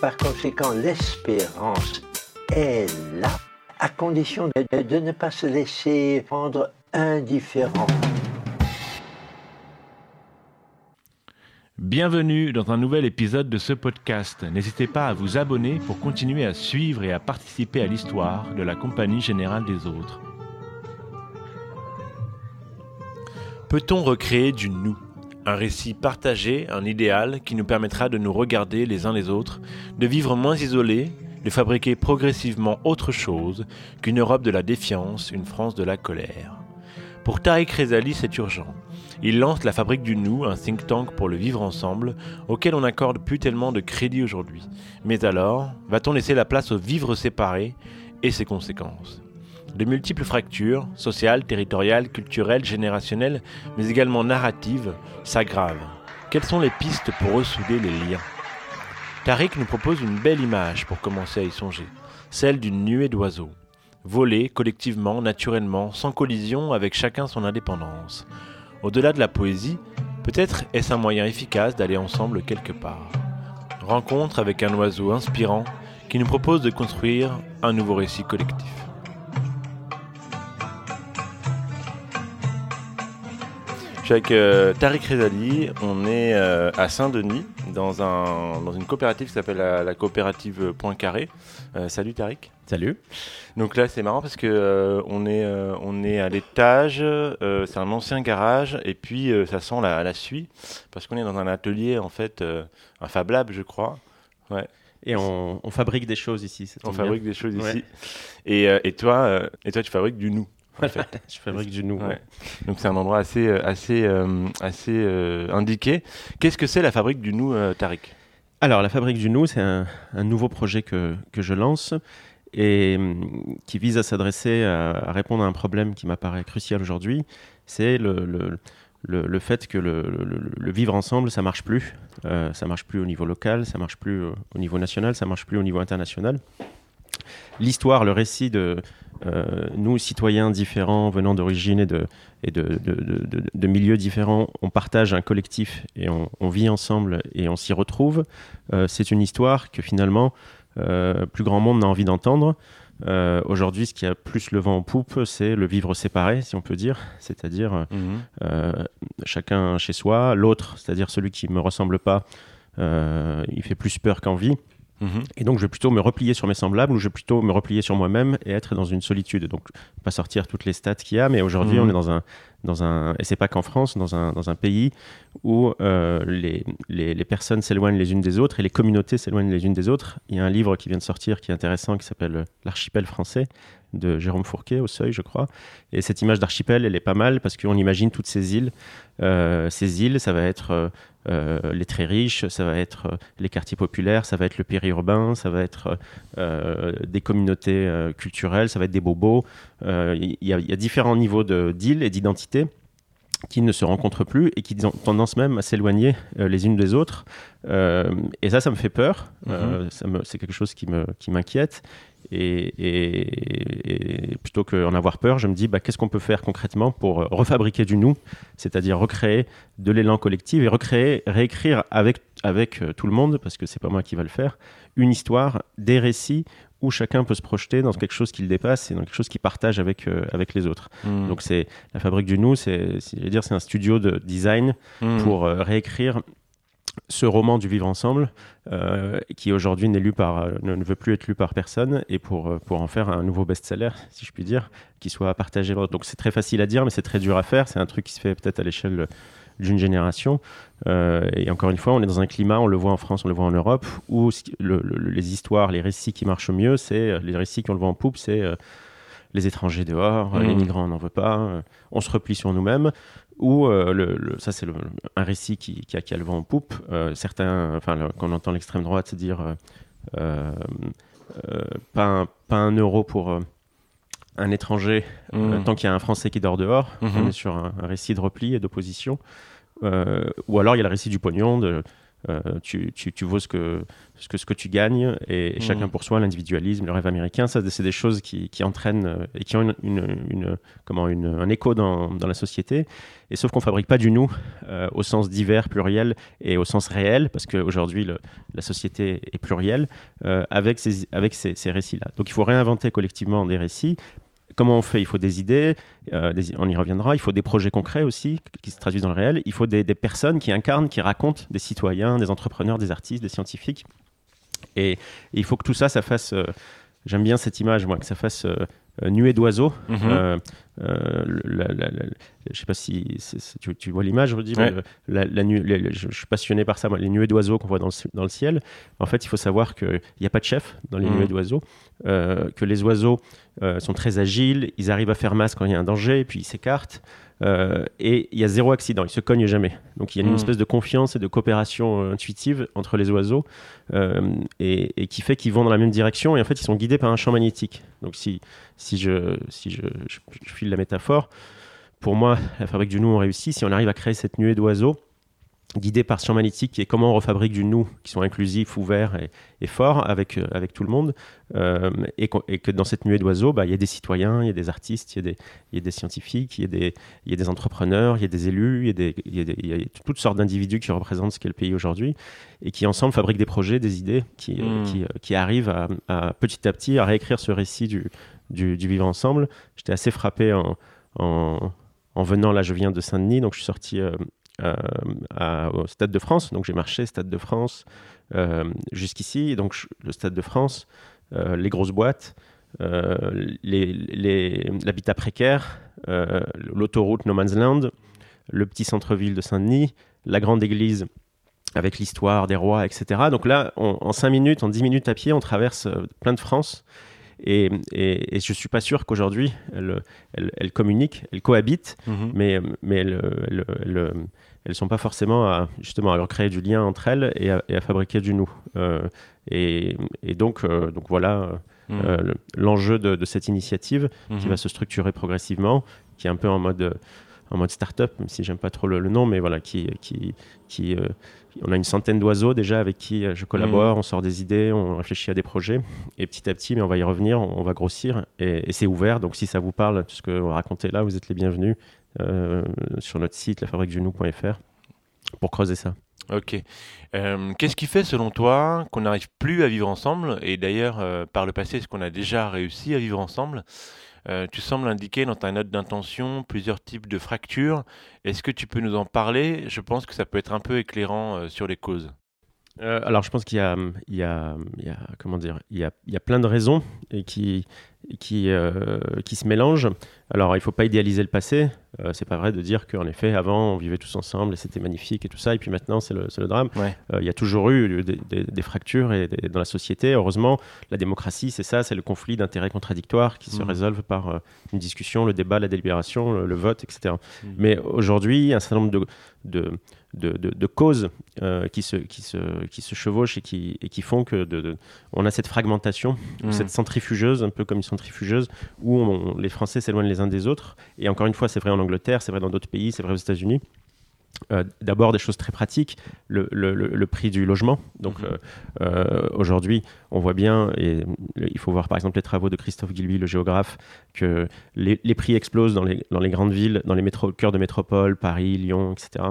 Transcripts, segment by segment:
Par conséquent, l'espérance est là, à condition de, de ne pas se laisser rendre indifférent. Bienvenue dans un nouvel épisode de ce podcast. N'hésitez pas à vous abonner pour continuer à suivre et à participer à l'histoire de la Compagnie Générale des Autres. Peut-on recréer du nous? Un récit partagé, un idéal qui nous permettra de nous regarder les uns les autres, de vivre moins isolés, de fabriquer progressivement autre chose qu'une Europe de la défiance, une France de la colère. Pour Tariq Rezali, c'est urgent. Il lance la Fabrique du Nous, un think tank pour le vivre ensemble, auquel on n'accorde plus tellement de crédit aujourd'hui. Mais alors, va-t-on laisser la place au vivre séparé et ses conséquences? De multiples fractures, sociales, territoriales, culturelles, générationnelles, mais également narratives, s'aggravent. Quelles sont les pistes pour ressouder les liens? Tariq nous propose une belle image pour commencer à y songer, celle d'une nuée d'oiseaux voler collectivement, naturellement, sans collision, avec chacun son indépendance. Au-delà de la poésie, peut-être est-ce un moyen efficace d'aller ensemble quelque part. Rencontre avec un oiseau inspirant qui nous propose de construire un nouveau récit collectif. Suis avec euh, Tariq Rezali, on est à Saint-Denis dans, un, dans une coopérative qui s'appelle la, coopérative Poincaré. Euh, salut Tariq. Salut. Donc là, c'est marrant parce que on est à l'étage, c'est un ancien garage et puis ça sent la, la suie parce qu'on est dans un atelier en fait, un Fab Lab, je crois. Ouais. Et on, fabrique des choses ici. On fabrique des choses ici. Et toi tu fabriques du nous. En fait. Je fabrique du nouveau. Ouais. Donc c'est un endroit assez euh, assez euh, assez euh, indiqué. Qu'est-ce que c'est la fabrique du nous, euh, Tariq? Alors, la Fabrique du Nou, c'est un, un nouveau projet que, que je lance et hum, qui vise à s'adresser à, à répondre à un problème qui m'apparaît crucial aujourd'hui. C'est le, le, le, le fait que le, le- vivre ensemble, ça marche plus. Ça marche plus au niveau local, ça marche plus au, au niveau national, ça marche plus au niveau international. L'histoire, le récit de euh, nous, citoyens différents, venant d'origines et, de, et de, de, de- de- de milieux différents, on partage un collectif et on, on vit ensemble et on s'y retrouve. Euh, c'est une histoire que finalement, euh, plus grand monde n'a envie d'entendre. Aujourd'hui, ce qui a plus le vent en poupe, c'est le vivre séparé, si on peut dire, c'est-à-dire euh, chacun chez soi, l'autre, c'est-à-dire celui qui me ressemble pas, il fait plus peur qu'envie. Mhm. Et donc, je vais plutôt me replier sur mes semblables ou je vais plutôt me replier sur moi-même et être dans une solitude. Donc, pas sortir toutes les stats qu'il y a, mais aujourd'hui, Mhm. on est dans un, dans un, et c'est pas qu'en France, dans un, dans un pays où euh, les, les, personnes s'éloignent les unes des autres et les communautés s'éloignent les unes des autres. Il y a un livre qui vient de sortir qui est intéressant qui s'appelle L'archipel français de Jérôme Fourquet au Seuil, je crois. Et cette image d'archipel, elle est pas mal parce qu'on imagine toutes ces îles. Euh, ces îles, ça va être euh, euh, les très riches, ça va être euh, les quartiers populaires, ça va être le périurbain, ça va être euh, des communautés euh, culturelles, ça va être des bobos. Euh, Il y, a- il y a différents niveaux de- d'îles et d'identités qui ne se rencontrent plus et qui ont tendance même à s'éloigner euh, les unes des autres. Euh, et ça, ça me fait peur. Euh, me- c'est quelque chose qui m'inquiète. Et, et- et plutôt qu'en avoir peur, je me dis bah, qu'est-ce qu'on peut faire concrètement pour refabriquer du nous, c'est-à-dire recréer de l'élan collectif et recréer, réécrire avec, avec tout le monde, parce que c'est pas moi qui va le faire, une histoire, des récits où chacun peut se projeter dans quelque chose qu'il dépasse et dans quelque chose qu'il partage avec, euh, avec les autres. Mhm. Donc c'est la fabrique du nous, c'est dire c'est un studio de design Mhm. pour euh, réécrire ce roman du vivre ensemble euh, qui aujourd'hui n'est lu par ne ne veut plus être lu par personne et pour pour en faire un nouveau best-seller si je puis dire qui soit partagé donc c'est très facile à dire mais c'est très dur à faire c'est un truc qui se fait peut-être à l'échelle d'une génération Euh, et encore une fois on est dans un climat on le voit en France on le voit en Europe où le- le- les histoires les récits qui marchent mieux c'est euh, les récits qui ont le vent en poupe c'est euh, les étrangers dehors, les migrants on n'en veut pas, on se replie sur nous-mêmes. Ou le, ça c'est un récit qui, qui a, qui a le vent en poupe. Certains, enfin quand on entend l'extrême droite dire pas, un, pas un euro pour un étranger euh, Mm. tant qu'il y a un Français qui dort dehors. Mhm. On est sur un, un récit de repli et d'opposition. Euh, ou alors il y a le récit du pognon de euh, tu, tu, tu vaux ce que, ce que, ce que tu gagnes et, et Mhm. chacun pour soi, l'individualisme, le rêve américain, ça c'est des choses qui, qui entraînent euh, et qui ont une, une- une- comment, une, un écho dans, dans la société. Et sauf qu'on fabrique pas du nous au sens divers, pluriel et au sens réel, parce qu'aujourd'hui la société est plurielle, avec ces, avec ces, ces récits-là. Donc il faut réinventer collectivement des récits. Comment on fait Il faut des idées, euh, on y reviendra. Il faut des projets concrets aussi qui se traduisent dans le réel. Il faut des, personnes qui incarnent, qui racontent, des citoyens, des entrepreneurs, des artistes, des scientifiques. Et, il faut que tout ça, ça fasse. euh, J'aime bien cette image, moi, que ça fasse euh, nuée d'oiseaux. Euh, euh, la- la- la- je sais pas si tu, tu vois l'image, Rudy. Ouais. la, nuée- les- je, je suis passionné par ça, moi, les nuées d'oiseaux qu'on voit dans le, ci- dans le ciel. En fait, il faut savoir qu'il n'y a pas de chef dans les Mhm. nuées d'oiseaux, euh, que les oiseaux euh, sont très agiles, ils arrivent à faire masse quand il y a un danger, puis ils s'écartent. et il y a zéro accident, ils se cognent jamais. Donc il y a une Mhm. espèce de confiance et de coopération intuitive entre les oiseaux et, et qui fait qu'ils vont dans la même direction et en fait ils sont guidés par un champ magnétique. Donc si, si, je, si je, je, je file la métaphore, pour moi, la fabrique du nous, on réussit si on arrive à créer cette nuée d'oiseaux guidés par champ magnétique et comment on refabrique du nous qui sont inclusifs, ouverts et, et forts avec, euh, avec tout le monde. euh, et, que dans cette nuée d'oiseaux, bah, il y a des citoyens, il y a des artistes, il y a des, il y a des scientifiques, il y a des, il y a des entrepreneurs, il y a des élus, il y y a toutes sortes d'individus qui représentent ce qu'est le pays aujourd'hui et qui ensemble fabriquent des projets, des idées qui, euh, Mm. qui, euh, qui arrivent à, à, petit à petit à réécrire ce récit du, du, vivre ensemble. J'étais assez frappé en, en, en venant, là je viens de Saint-Denis, donc je suis sorti euh, euh, au Stade de France, donc j'ai marché Stade de France euh, jusqu'ici, donc le Stade de France, les grosses boîtes, l'habitat précaire, l'autoroute No Man's Land, le petit centre-ville de Saint-Denis, la grande église avec l'histoire des rois, etc. Donc là, en 5 minutes, en 10 minutes à pied, on traverse plein de France. Et, et, et je suis pas sûr qu'aujourd'hui, elles, elles, elles communiquent, elles cohabitent, Mhm. mais, mais elles, elles, sont pas forcément à, justement à recréer du lien entre elles et à, et à fabriquer du nous. Euh, et, et donc, euh, donc voilà Mhm. euh, le- l'enjeu de, de cette initiative qui Mhm. va se structurer progressivement, qui est un peu en mode, en mode start-up, même si j'aime pas trop le, le nom, mais voilà, qui, qui, qui on a une centaine d'oiseaux déjà avec qui euh, je collabore, on sort des idées, on réfléchit à des projets, et petit à petit, mais on va y revenir, on, va grossir, et, et c'est ouvert, donc si ça vous parle, tout ce que on va raconter là, vous êtes les bienvenus euh, sur notre site, lafabriquedunou.fr, pour creuser ça. Ok. Euh, Qu'est-ce qui fait, selon toi, qu'on n'arrive plus à vivre ensemble? Et d'ailleurs, euh, par le passé, est-ce qu'on a déjà réussi à vivre ensemble? Euh, Tu sembles indiquer dans ta note d'intention plusieurs types de fractures. Est-ce que tu peux nous en parler? Je pense que ça peut être un peu éclairant euh, sur les causes. Euh, alors, je pense qu'il y a, il y a, il y a- comment dire, il y a, il y a plein de raisons et qui, qui, qui se mélangent. Alors, il faut pas idéaliser le passé. Euh, c'est pas vrai de dire qu'en effet, avant, on vivait tous ensemble et c'était magnifique et tout ça, et puis maintenant, c'est le, drame. Ouais. Euh, il y a toujours eu des, des- des fractures et des- dans la société. Heureusement, la démocratie, c'est ça, c'est le conflit d'intérêts contradictoires qui se Mhm. résolvent par euh, une discussion, le débat, la délibération, le, le vote, etc. Mhm. Mais aujourd'hui, il y a un certain nombre de, de, de, de- de causes euh, qui, se, qui, se, qui se chevauchent et qui, et qui font que on a cette fragmentation, Mhm. cette centrifugeuse, un peu comme une centrifugeuse, où on- les Français s'éloignent les uns des autres. Et encore une fois, c'est vrai en Angleterre, c'est vrai dans d'autres pays, c'est vrai aux États-Unis. Euh, D'abord, des choses très pratiques, le, le- le- le prix du logement. Donc Mhm. euh, euh, aujourd'hui, on voit bien, et il faut voir par exemple les travaux de Christophe Gilby, le géographe, que les, les prix explosent dans les, dans les grandes villes, dans les métro, cœurs de métropole, Paris, Lyon, etc.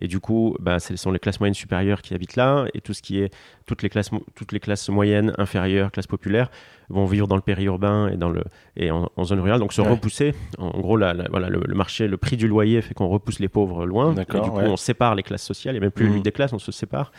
Et du coup, bah, ce sont les classes moyennes supérieures qui habitent là, et tout ce qui est toutes les classes, toutes les classes moyennes, inférieures, classes populaires, vont vivre dans le périurbain et, dans le, et en, en zone rurale, donc se Ouais. repousser. En, en gros, la- la- voilà, le, le marché, le prix du loyer fait qu'on repousse les pauvres loin. Et du coup, ouais. on sépare les classes sociales. A même plus limite des classes, on se sépare.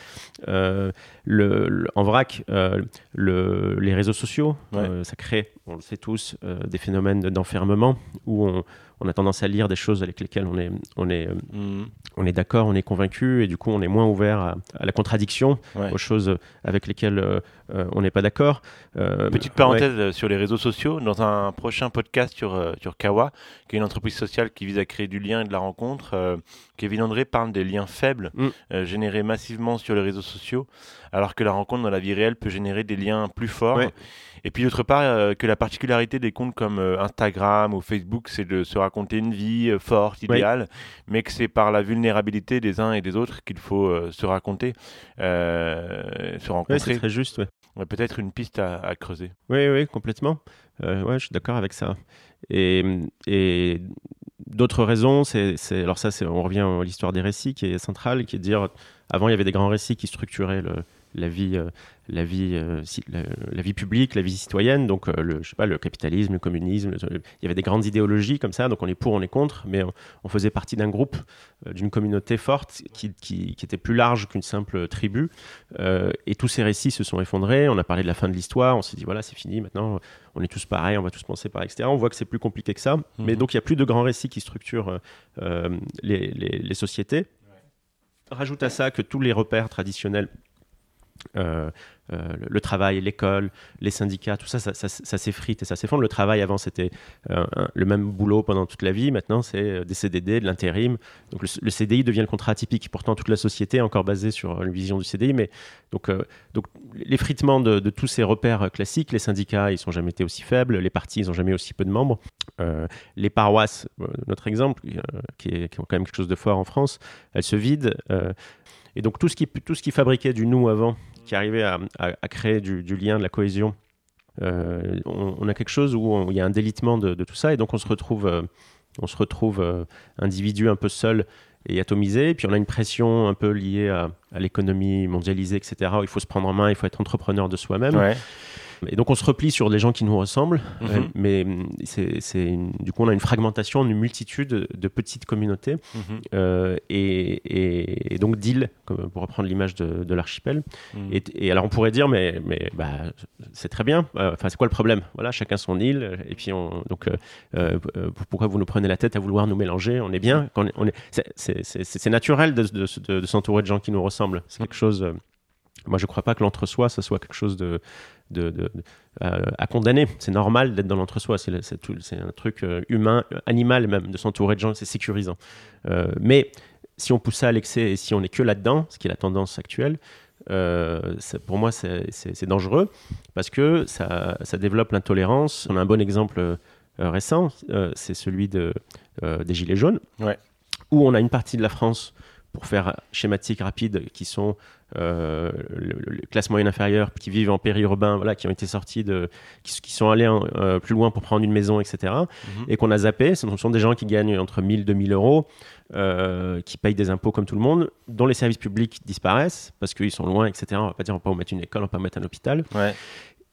Euh, le, le- en vrac, euh, le- les réseaux sociaux, Ouais. euh, ça crée on le sait tous, euh, des phénomènes d'enfermement où on, on a tendance à lire des choses avec lesquelles on est, on est, Mhm. on est d'accord, on est convaincu, et du coup on est moins ouvert à, à la contradiction, Ouais. aux choses avec lesquelles euh, euh, on n'est pas d'accord. Euh, Petite parenthèse sur les réseaux sociaux. Dans un prochain podcast sur, euh, sur Kawa, qui est une entreprise sociale qui vise à créer du lien et de la rencontre, Kevin André parle des liens faibles Mm. générés massivement sur les réseaux sociaux, alors que la rencontre dans la vie réelle peut générer des liens plus forts. Ouais. Et puis d'autre part, euh, que la particularité des comptes comme euh, Instagram ou Facebook, c'est de se raconter une vie euh, forte, Ouais. idéale, mais que c'est par la vulnérabilité des uns et des autres qu'il faut se raconter, se Ouais, rencontrer. c'est très juste, ouais. Ouais, Peut-être une piste à, à creuser. Oui, oui, complètement. Ouais, je suis d'accord avec ça. Et, et d'autres raisons, c'est, alors ça, on revient à l'histoire des récits qui est centrale, qui est de dire, avant, il y avait des grands récits qui structuraient le- la vie, euh, la vie, euh, si- la, la vie publique, la vie citoyenne. Donc, euh, le, je sais pas, le capitalisme, le communisme. le- il y avait des grandes idéologies comme ça. Donc, on est pour, on est contre, mais on, on faisait partie d'un groupe, d'une communauté forte qui, qui- qui était plus large qu'une simple tribu. Euh, et tous ces récits se sont effondrés. On a parlé de la fin de l'histoire. On s'est dit voilà, c'est fini. Maintenant, on est tous pareils. On va tous penser pareil, etc. On voit que c'est plus compliqué que ça. Mais Mhm. donc, il y a plus de grands récits qui structurent euh, les, les- les sociétés. Rajoute à ça que tous les repères traditionnels. Euh, euh, le, travail, l'école, les syndicats, tout ça, ça, s'effrite et ça s'effondre. Le travail, avant, c'était euh, le même boulot pendant toute la vie. Maintenant, c'est des CDD, de l'intérim. Donc, le, CDI devient le contrat atypique. Pourtant, toute la société est encore basée sur une vision du CDI. Mais donc, donc l'effritement de, de tous ces repères classiques, les syndicats, ils n'ont jamais été aussi faibles. Les partis, ils n'ont jamais aussi peu de membres. Les paroisses, notre exemple, qui, est, qui ont quand même quelque chose de fort en France, elles se vident. Et donc, tout ce, qui, tout ce qui fabriquait du nous avant, qui arrivait à, à- créer du, lien, de la cohésion, euh, on, a quelque chose où il y a un délitement de, tout ça. Et donc, on se retrouve, euh, on se retrouve euh, individu un peu seul et atomisé. Et puis, on a une pression un peu liée à, l'économie mondialisée, etc. où il faut se prendre en main, il faut être entrepreneur de soi-même. Et donc on se replie sur des gens qui nous ressemblent, Mhm. euh, mais hum, c'est, du coup on a une fragmentation, une multitude de petites communautés, Mhm. euh, et, et- et donc d'îles, pour reprendre l'image de, de l'archipel. Mhm. Et, et alors on pourrait dire, mais, mais bah, c'est très bien, Euh, enfin c'est quoi le problème? Voilà, chacun son île, et puis on, donc pourquoi vous nous prenez la tête à vouloir nous mélanger? On est bien, on est, c'est, naturel de, de- de- de s'entourer de gens qui nous ressemblent. C'est quelque chose... moi, je ne crois pas que l'entre-soi, ça soit quelque chose de, de, de- de- euh, à condamner. C'est normal d'être dans l'entre-soi. C'est, un truc euh, humain, euh, animal même, de s'entourer de gens, c'est sécurisant. Euh, mais si on pousse ça à l'excès et si on n'est que là-dedans, ce qui est la tendance actuelle, ça- pour moi, c'est, dangereux parce que ça, ça développe l'intolérance. On a un bon exemple récent, c'est celui de, des Gilets jaunes, Ouais. où on a une partie de la France, pour faire schématique rapide, qui sont euh, le, le- les classes moyennes inférieures qui vivent en périurbain, voilà, qui ont été sortis de, qui, qui sont allés en- euh, plus loin pour prendre une maison, etc. Mhm. Et qu'on a zappé. Ce sont des gens qui gagnent entre 1000 et 2000 euros, euh, qui payent des impôts comme tout le monde, dont les services publics disparaissent parce qu'ils sont loin, etc. On va pas dire on va pas mettre une école, on va pas mettre un hôpital Ouais.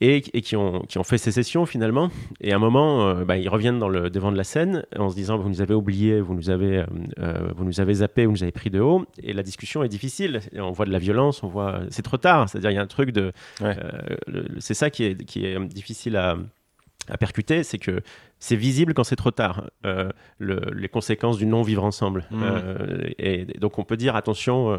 Et, et qui, ont, qui ont fait sécession finalement. Et à un moment, euh, bah, ils reviennent dans le devant de la scène en se disant vous nous avez oubliés, vous nous avez, euh, euh, vous nous avez zappé, vous nous avez pris de haut. Et la discussion est difficile. Et on voit de la violence, on voit c'est trop tard. C'est-à-dire il y a un truc de, Ouais. euh, c'est ça qui est, qui est difficile à, à percuter, c'est que c'est visible quand c'est trop tard. Euh, le- les conséquences du non vivre ensemble. Euh, et, donc on peut dire attention. euh,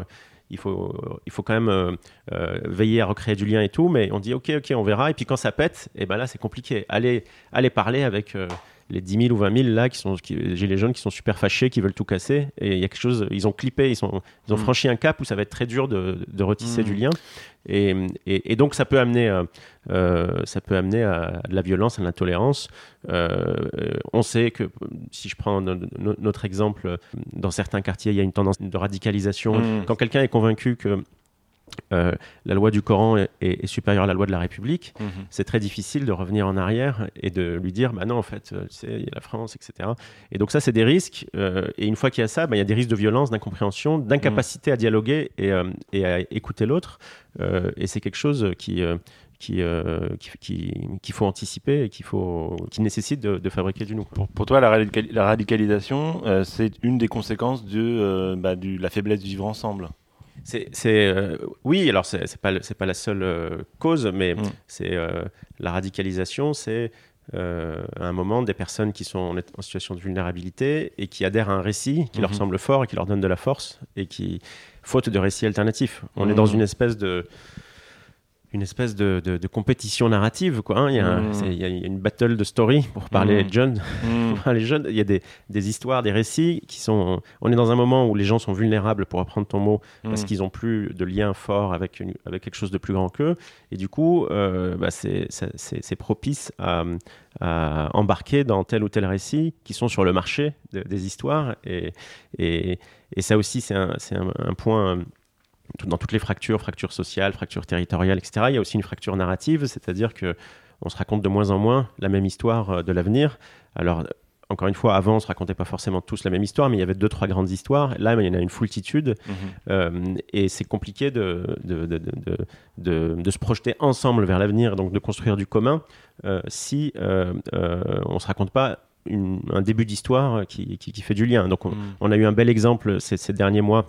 il faut, il faut quand même euh, euh, veiller à recréer du lien et tout, mais on dit ok, ok, on verra. Et puis quand ça pète, et ben là c'est compliqué. Allez, allez parler avec euh, les 10 000 ou 20 000 là qui sont qui, les gilets jaunes qui sont super fâchés, qui veulent tout casser. Et il y a quelque chose, ils ont clippé, ils, sont, ils ont Mm. franchi un cap où ça va être très dur de, de retisser Mm. du lien. Et, et- et donc ça peut amener, euh, euh, ça peut amener à, de la violence, à de l'intolérance. Euh, on sait que si je prends no- no- notre exemple, dans certains quartiers, il y a une tendance de radicalisation. Mm. Quand quelqu'un est convaincu que euh, la loi du Coran est, est- est supérieure à la loi de la République, Mhm. c'est très difficile de revenir en arrière et de lui dire bah non en fait euh, tu sais il y a la France etc et donc ça c'est des risques euh, et une fois qu'il y a ça bah, il y a des risques de violence d'incompréhension d'incapacité à dialoguer et, euh, et à écouter l'autre. Et c'est quelque chose qui qui, euh, qui- qui- qu'il faut anticiper et qu'il faut qui nécessite de, de fabriquer du nous. Pour, pour toi, la, radical- la radicalisation, euh, c'est une des conséquences de euh, bah, du, la faiblesse du vivre ensemble. C'est, euh, oui, alors c'est, c'est pas pas la seule euh, cause, mais Mm. c'est euh, la radicalisation, c'est à un moment des personnes qui sont en, en situation de vulnérabilité et qui adhèrent à un récit qui leur Mhm. semble fort et qui leur donne de la force et qui, faute de récit alternatif, on est dans Mhm. une espèce de une espèce de, de- de compétition narrative quoi. hein. Il, y a un- c'est- il y a une battle de story pour parler de jeunes Mm. Les jeunes, il y a des, des histoires, des récits qui sont. On est dans un moment où les gens sont vulnérables, pour reprendre ton mot, parce Mm. qu'ils n'ont plus de lien fort avec, une- avec quelque chose de plus grand qu'eux. Et du coup, euh, bah, c'est propice à, à embarquer dans tel ou tel récit qui sont sur le marché de- des histoires. Et, et, et ça aussi, c'est un, c'est un, un point. Dans toutes les fractures, fractures sociales, fractures territoriales, etc., il y a aussi une fracture narrative, c'est-à-dire que on se raconte de moins en moins la même histoire euh, de l'avenir. Alors, encore une fois, avant, on se racontait pas forcément tous la même histoire, mais il y avait deux, trois grandes histoires. Là, il y en a une foultitude, Mhm. euh, et c'est compliqué de, de, de, de, de- de se projeter ensemble vers l'avenir, donc de construire du commun, euh, si euh, on se raconte pas une- un début d'histoire qui, qui, qui fait du lien. Donc, on, Mm. on a eu un bel exemple ces, ces derniers mois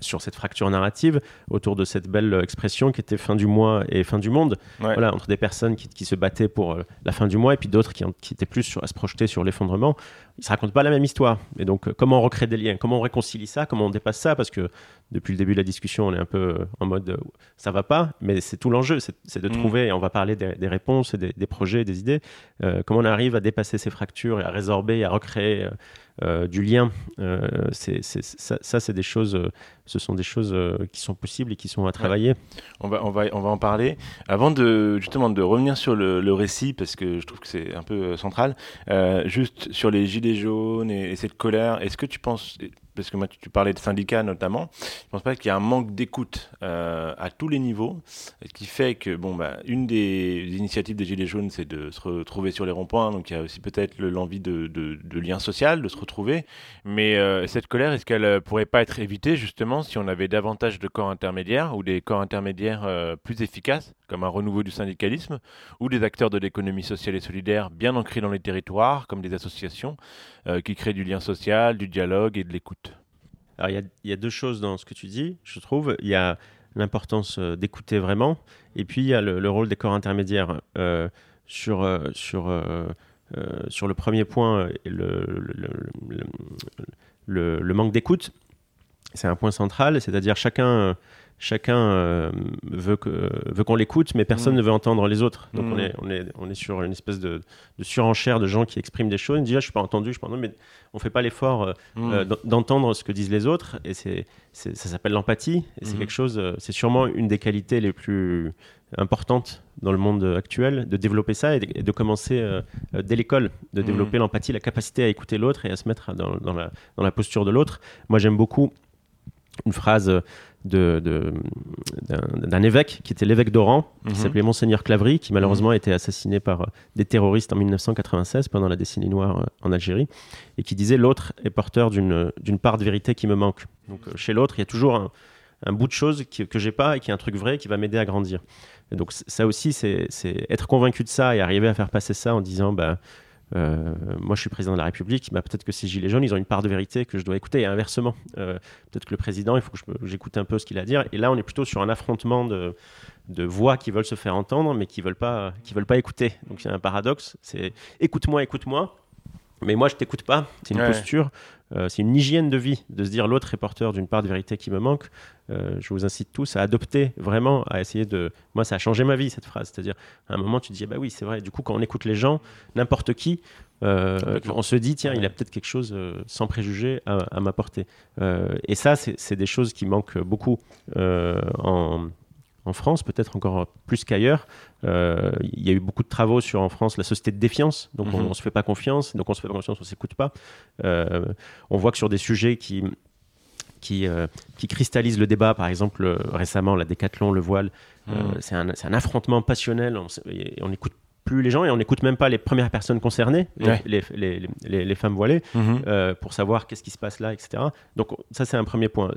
sur cette fracture narrative autour de cette belle expression qui était fin du mois et fin du monde Ouais. voilà, entre des personnes qui, qui se battaient pour euh, la fin du mois et puis d'autres qui, qui étaient plus sur- à se projeter sur l'effondrement. Ils ne se racontent pas la même histoire. Et donc, euh, comment on recrée des liens? Comment on réconcilie ça? Comment on dépasse ça? Parce que depuis le début de la discussion, on est un peu euh, en mode euh, ça va pas, mais c'est tout l'enjeu, c'est de Mm. trouver, et on va parler des, des réponses, des, des projets, des idées, euh, comment on arrive à dépasser ces fractures et à résorber, à recréer euh, du lien? Euh, c'est- ça, ça, c'est des choses, ce sont des choses qui sont possibles et qui sont à travailler. On va, on, va, on va en parler. Avant de justement de revenir sur le, le récit, parce que je trouve que c'est un peu central, juste sur les gilets jaunes et, et cette colère, est-ce que tu penses, parce que moi tu, parlais de syndicats notamment, je pense pas qu'il y a un manque d'écoute euh, à tous les niveaux, ce qui fait que bon bah une des initiatives des gilets jaunes, c'est de se retrouver sur les ronds-points, donc il y a aussi peut-être le- l'envie de, lien social, de se retrouver, mais euh, cette colère, est-ce qu'elle euh, pourrait pas être évitée justement si on avait davantage de corps intermédiaires ou des corps intermédiaires plus efficaces, comme un renouveau du syndicalisme, ou des acteurs de l'économie sociale et solidaire bien ancrés dans les territoires, comme des associations qui créent du lien social, du dialogue et de l'écoute? Alors, il y a, deux choses dans ce que tu dis, je trouve. Il y a l'importance euh, d'écouter vraiment, et puis il y a le, le rôle des corps intermédiaires. Euh, sur, euh, sur, sur le premier point, le, le- manque d'écoute, c'est un point central, c'est-à-dire chacun, chacun euh, veut que- veut qu'on l'écoute, mais personne Mm. ne veut entendre les autres. Donc Mm. on, est, on, est, on est sur une espèce de, de surenchère de gens qui expriment des choses. Ils disent, ah, je suis pas entendu, je suis pas entendu, mais on fait pas l'effort euh, Mm. euh, d'en- d'entendre ce que disent les autres et c'est ça s'appelle l'empathie et c'est Mhm. quelque chose c'est sûrement une des qualités les plus importantes dans le monde actuel de développer ça et de, et de commencer euh, dès l'école de développer l'empathie la capacité à écouter l'autre et à se mettre dans, dans la, dans la posture de l'autre moi j'aime beaucoup une phrase de- de- d'un évêque qui était l'évêque d'Oran, qui Mhm. s'appelait Monseigneur Clavry, qui malheureusement a été assassiné par euh, des terroristes en 1996 pendant la décennie noire euh, en Algérie, et qui disait l'autre est porteur d'une d'une part de vérité qui me manque. Donc euh, chez l'autre, il y a toujours un, un bout de chose qui- que j'ai pas et qui est un truc vrai qui va m'aider à grandir. Et donc ça aussi, c'est c'est être convaincu de ça et arriver à faire passer ça en disant, bah, euh, moi je suis président de la République, bah, peut-être que ces gilets jaunes, ils ont une part de vérité que je dois écouter, et inversement. Euh, peut-être que le président, il faut que j'écoute un peu ce qu'il a à dire. Et là, on est plutôt sur un affrontement de, de voix qui veulent se faire entendre, mais qui veulent pas, qui veulent pas écouter. Donc il y a un paradoxe, c'est écoute-moi, écoute-moi. Mais moi, je t'écoute pas. C'est une Ouais. posture, euh, c'est une hygiène de vie de se dire l'autre est porteur d'une part de vérité qui me manque. Euh, je vous incite tous à adopter vraiment, à essayer de. Moi, ça a changé ma vie cette phrase. C'est-à-dire, à un moment, tu te dis, ah bah oui, c'est vrai. Du coup, quand on écoute les gens, n'importe qui, euh, on se dit, tiens, il a peut-être quelque chose euh, sans préjugés à, à m'apporter. Et ça, c'est des choses qui manquent beaucoup en, en France, peut-être encore plus qu'ailleurs. Euh, Il y a eu beaucoup de travaux sur en France la société de défiance, donc on, Mhm. on se fait pas confiance, donc on se fait pas confiance, on s'écoute pas. Euh, on voit que sur des sujets qui qui, euh, qui cristallisent le débat, par exemple euh, récemment la décathlon, le voile, euh, Mhm. c'est un, affrontement passionnel. On, n'écoute plus les gens et on n'écoute même pas les premières personnes concernées, les, Ouais. les, les- les- les femmes voilées, euh, pour savoir qu'est-ce qui se passe là, etc. Donc ça, c'est un premier point.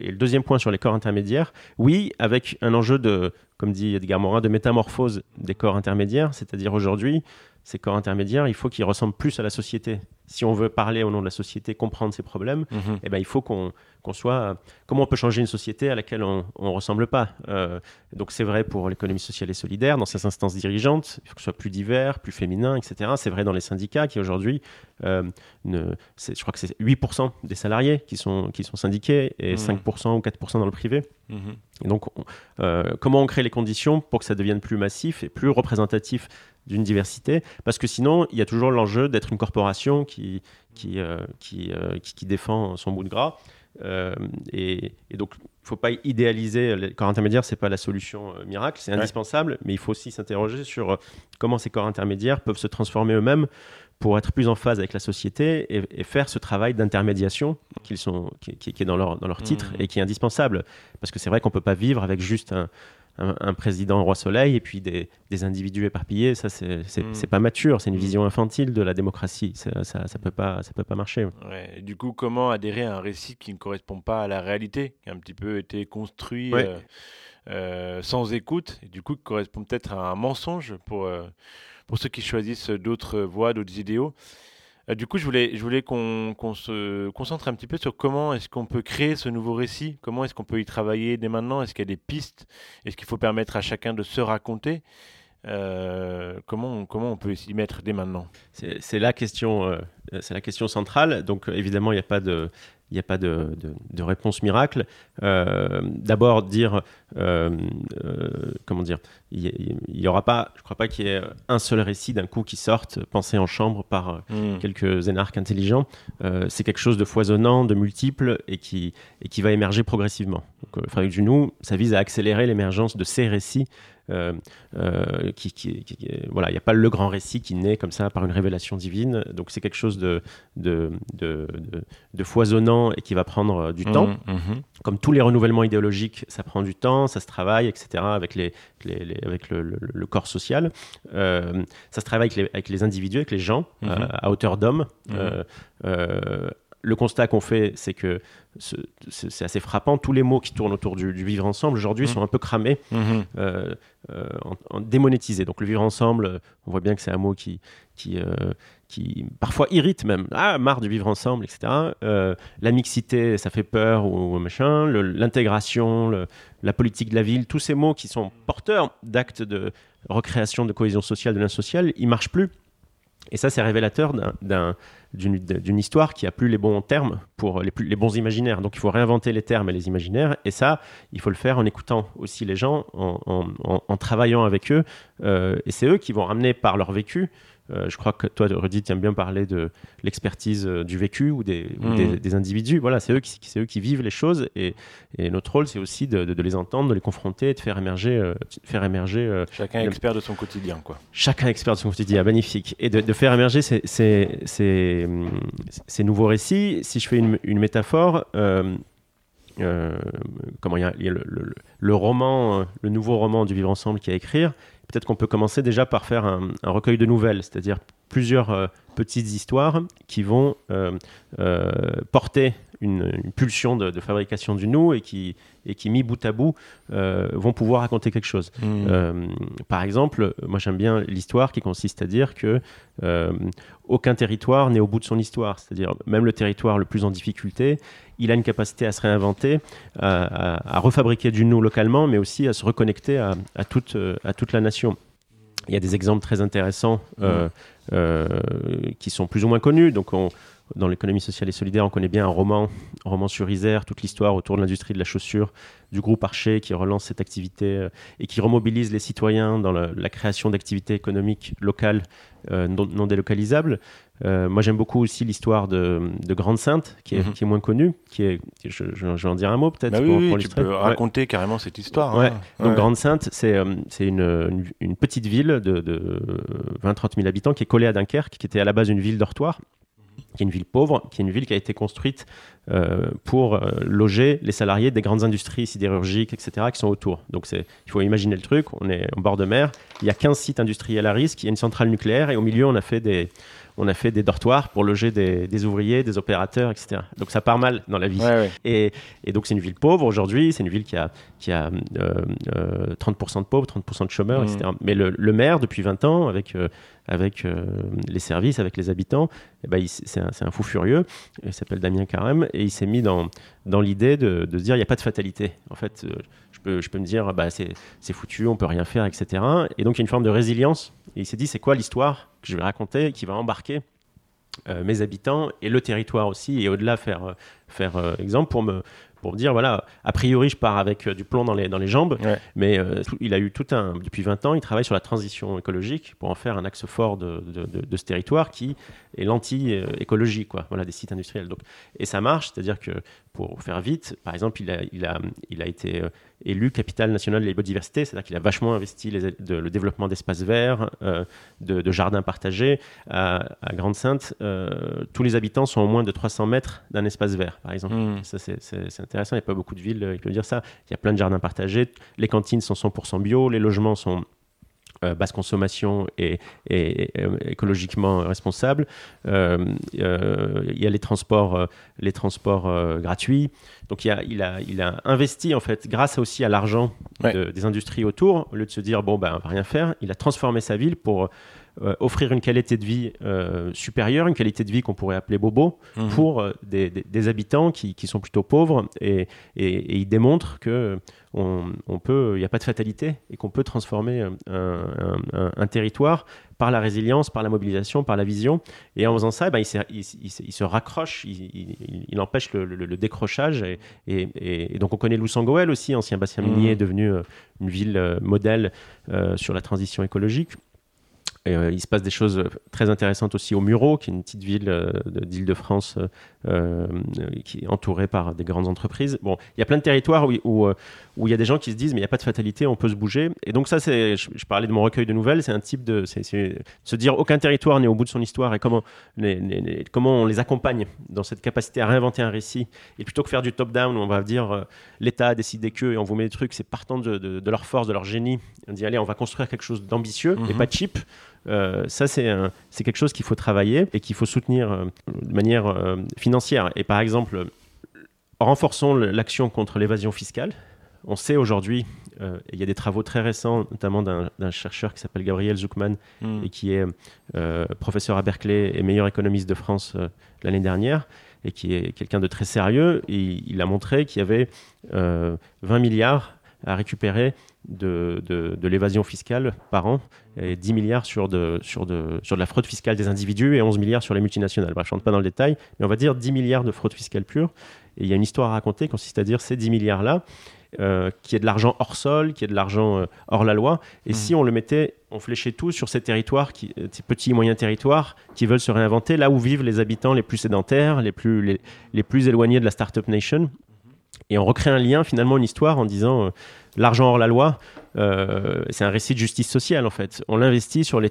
Et le deuxième point sur les corps intermédiaires, oui, avec un enjeu de, comme dit Edgar Morin, de métamorphose des corps intermédiaires, c'est-à-dire aujourd'hui, ces corps intermédiaires, il faut qu'ils ressemblent plus à la société. Si on veut parler au nom de la société, comprendre ses problèmes, Mhm. eh ben, il faut qu'on qu'on soit. Comment on peut changer une société à laquelle on ne ressemble pas Euh, Donc c'est vrai pour l'économie sociale et solidaire, dans ses instances dirigeantes, il faut que ce soit plus divers, plus féminin, etc. C'est vrai dans les syndicats qui aujourd'hui, ne- c'est- je crois que c'est 8% des salariés qui sont, qui sont syndiqués et Mhm. 5% ou 4% dans le privé. Mhm. Et donc, on- euh, comment on crée les conditions pour que ça devienne plus massif et plus représentatif d'une diversité? Parce que sinon, il y a toujours l'enjeu d'être une corporation qui, qui, euh, qui, euh, qui- qui défend son bout de gras. Euh, et, et donc, il ne faut pas idéaliser les corps intermédiaires, ce n'est pas la solution euh, miracle, c'est Ouais. indispensable, mais il faut aussi s'interroger sur euh, comment ces corps intermédiaires peuvent se transformer eux-mêmes pour être plus en phase avec la société et, et faire ce travail d'intermédiation qu'ils sont, qui, qui- qui est dans leur, dans leur titre Mhm. et qui est indispensable. Parce que c'est vrai qu'on ne peut pas vivre avec juste un, un- un président roi soleil et puis des, des individus éparpillés. Ça, c'est c'est pas mature. C'est une vision infantile de la démocratie. Ça, ça, ça peut pas, ça peut pas marcher. Ouais. Du coup, comment adhérer à un récit qui ne correspond pas à la réalité, qui a un petit peu été construit Ouais. euh, euh, sans écoute, et du coup qui correspond peut-être à un mensonge pour, euh, pour ceux qui choisissent d'autres voies, d'autres idéaux. Euh, du coup, je voulais, je voulais qu'on qu'on se concentre un petit peu sur comment est-ce qu'on peut créer ce nouveau récit, comment est-ce qu'on peut y travailler dès maintenant, est-ce qu'il y a des pistes, est-ce qu'il faut permettre à chacun de se raconter comment, on- comment on peut s'y mettre dès maintenant? C'est la question, c'est la question centrale. Donc évidemment, il n'y a pas de, il n'y a pas de, de- de réponse miracle. Euh, D'abord dire, euh, euh, comment dire, il n'y aura pas, je crois pas qu'il y ait un seul récit d'un coup qui sorte, pensé en chambre par Hmm. quelques énarques intelligents. C'est quelque chose de foisonnant, de multiple et qui, et qui va émerger progressivement. Donc, Frédéric Junot, ça vise à accélérer l'émergence de ces récits. Euh, euh, qui, qui- qui- qui- voilà, il n'y a pas le grand récit qui naît comme ça par une révélation divine. Donc c'est quelque chose de, de, de, de- de foisonnant et qui va prendre euh, du temps Mhm, mhm. comme tous les renouvellements idéologiques, ça prend du temps, ça se travaille, etc., avec, les, les- les- avec le, le- le corps social. Euh, ça se travaille avec les, avec les individus, avec les gens, euh, à hauteur d'homme. Euh, le constat qu'on fait, c'est que ce- ce- c'est assez frappant. Tous les mots qui tournent autour du, du vivre ensemble aujourd'hui Mhm. sont un peu cramés, Mhm. euh, euh, en, en démonétisés. Donc le vivre ensemble, on voit bien que c'est un mot qui, qui, euh, qui parfois irrite même. Ah, marre du vivre ensemble, etc. La mixité, ça fait peur ou, ou machin. L'intégration, la politique de la ville, tous ces mots qui sont porteurs d'actes de recréation de cohésion sociale, de lien social, ils marchent plus. Et ça, c'est révélateur d'un- d'un- d'une histoire qui a plus les bons termes pour les, plus- les bons imaginaires. Donc il faut réinventer les termes et les imaginaires. Et ça, il faut le faire en écoutant aussi les gens, en, en- en- en travaillant avec eux. Euh, et c'est eux qui vont ramener par leur vécu. Euh, je crois que toi, Rudy, tu aimes bien parler de l'expertise euh, du vécu ou des, ou des, des individus. Voilà, c'est eux, qui- c'est eux qui vivent les choses. Et, et notre rôle, c'est aussi de, de- de les entendre, de les confronter, de faire émerger, euh, de faire émerger Chacun expert de son quotidien, quoi. chacun expert de son quotidien, magnifique. Et de, faire émerger ces, ces- ces, ces nouveaux récits. Si je fais une, une métaphore, comment il y a, il y a le, le- le roman, le nouveau roman du Vivre Ensemble qui est à écrire, peut-être qu'on peut commencer déjà par faire un, recueil de nouvelles, c'est-à-dire plusieurs euh, petites histoires qui vont euh, euh, porter une, une pulsion de, de fabrication du nous et qui, et qui, mis bout à bout, euh, vont pouvoir raconter quelque chose. Euh, par exemple, moi j'aime bien l'histoire qui consiste à dire que euh, aucun territoire n'est au bout de son histoire. C'est-à-dire même le territoire le plus en difficulté, il a une capacité à se réinventer, à, à- à refabriquer du nous localement, mais aussi à se reconnecter à, à toute, à toute la nation. Il y a des exemples très intéressants euh, euh, qui sont plus ou moins connus. Donc on- dans l'économie sociale et solidaire, on connaît bien un roman, un roman sur Isère, toute l'histoire autour de l'industrie de la chaussure, du groupe Archer qui relance cette activité euh, et qui remobilise les citoyens dans la, la création d'activités économiques locales euh, non, non délocalisables. Euh, moi, j'aime beaucoup aussi l'histoire de, de Grande Sainte, qui est, Mhm. qui est moins connue. Qui est, je, je- je vais en dire un mot peut-être Bah oui, pour, oui, pour tu peux Ouais. raconter carrément cette histoire. Ouais. hein. Donc Ouais. Grande Sainte, c'est c'est une, une, une petite ville de, de 20-30 000 habitants qui est collée à Dunkerque, qui était à la base une ville dortoir, qui est une ville pauvre, qui est une ville qui a été construite euh, pour euh, loger les salariés des grandes industries sidérurgiques, etc., qui sont autour. Donc il faut imaginer le truc, on est en bord de mer, il y a 15 sites industriels à risque, il y a une centrale nucléaire, et au milieu, on a fait des, on a fait des dortoirs pour loger des, ouvriers, des opérateurs, etc. Donc ça part mal dans la vie. Et, donc c'est une ville pauvre aujourd'hui, c'est une ville qui a, qui a 30% euh, de pauvres, 30% de chômeurs, etc. Mmh. Mais le, maire, depuis 20 ans, avec, avec les services, avec les habitants, eh ben, c'est un, fou furieux, il s'appelle Damien Carême, et il s'est mis dans, dans l'idée de, de, se dire il n'y a pas de fatalité. En fait, euh, je peux, je peux me dire bah, c'est foutu, on peut rien faire, etc. Et donc il y a une forme de résilience. Et il s'est dit c'est quoi l'histoire? Que je vais raconter qui va embarquer euh, mes habitants et le territoire aussi, et au-delà faire, euh, faire exemple pour me, pour dire voilà, a priori, je pars avec du plomb dans les, dans les jambes, mais il a eu tout un. Depuis 20 ans, il travaille sur la transition écologique pour en faire un axe fort de, de, de ce territoire qui et l'anti-écologie, quoi, voilà, des sites industriels. Donc, et ça marche, c'est-à-dire que pour faire vite, par exemple, il a, il a, il a été euh, élu capitale nationale de la biodiversité, c'est-à-dire qu'il a vachement investi les, le développement d'espaces verts, euh, de, jardins partagés. À, Grande-Sainte, euh, tous les habitants sont au moins de 300 mètres d'un espace vert, par exemple. Hmm. Ça, c'est intéressant, il n'y a pas beaucoup de villes qui peuvent dire ça. Il y a plein de jardins partagés, les cantines sont 100% bio, les logements sont euh, basse consommation et, euh, écologiquement responsable. Euh, il y a les transports, les transports gratuits. Donc il a, il, a, il a investi en fait, grâce aussi à l'argent des industries autour, au lieu de se dire bon ben on va rien faire, il a transformé sa ville pour offrir une qualité de vie euh, supérieure, une qualité de vie qu'on pourrait appeler bobo, mhm. pour euh, des, habitants qui, sont plutôt pauvres. Et, et, il démontre que on, peut, il n'y a pas de fatalité et qu'on peut transformer un, territoire par la résilience, par la mobilisation, par la vision. Et en faisant ça, ben, il, se raccroche, il, empêche le, décrochage. Et, donc on connaît Loussangoel aussi, ancien bassin minier, mhm. devenu une ville modèle sur la transition écologique. Euh, il se passe des choses très intéressantes aussi au Muro, qui est une petite ville euh, d'Île-de-France euh, qui est entourée par des grandes entreprises. Bon, il y a plein de territoires où, où, où, il y a des gens qui se disent mais il n'y a pas de fatalité, on peut se bouger. Et donc ça, c'est, je, parlais de mon recueil de nouvelles, c'est un type de, c'est, se dire aucun territoire n'est au bout de son histoire et comment, les, comment on les accompagne dans cette capacité à réinventer un récit. Et plutôt que faire du top-down où on va dire l'État a décidé que et on vous met des trucs, c'est partant de, de, leur force, de leur génie. On dit allez, on va construire quelque chose d'ambitieux et mhm. pas cheap. Euh, ça, c'est quelque chose qu'il faut travailler et qu'il faut soutenir euh, de manière euh, financière. Et par exemple, renforçons l'action contre l'évasion fiscale. On sait aujourd'hui, il y a des travaux très récents, notamment d'un chercheur qui s'appelle Gabriel Zuckman hmm. et qui est professeur à Berkeley et meilleur économiste de France l'année dernière, et qui est quelqu'un de très sérieux. Et il a montré qu'il y avait 20 milliards à récupérer de, de, l'évasion fiscale par an, et 10 milliards sur de, sur, de, sur de la fraude fiscale des individus et 11 milliards sur les multinationales. je ne rentre pas dans le détail, mais on va dire 10 milliards de fraude fiscale pure. Et il y a une histoire à raconter, consiste à dire ces 10 milliards-là, euh, qui est de l'argent hors sol, qui est de l'argent euh, hors la loi. Et mmh. si on le mettait, on fléchait tout sur ces territoires, qui, euh, ces petits et moyens territoires qui veulent se réinventer, là où vivent les habitants les plus sédentaires, les plus, les, les plus éloignés de la Startup Nation. Et on recrée un lien, finalement, une histoire en disant l'argent hors la loi, euh, c'est un récit de justice sociale en fait. On l'investit sur les,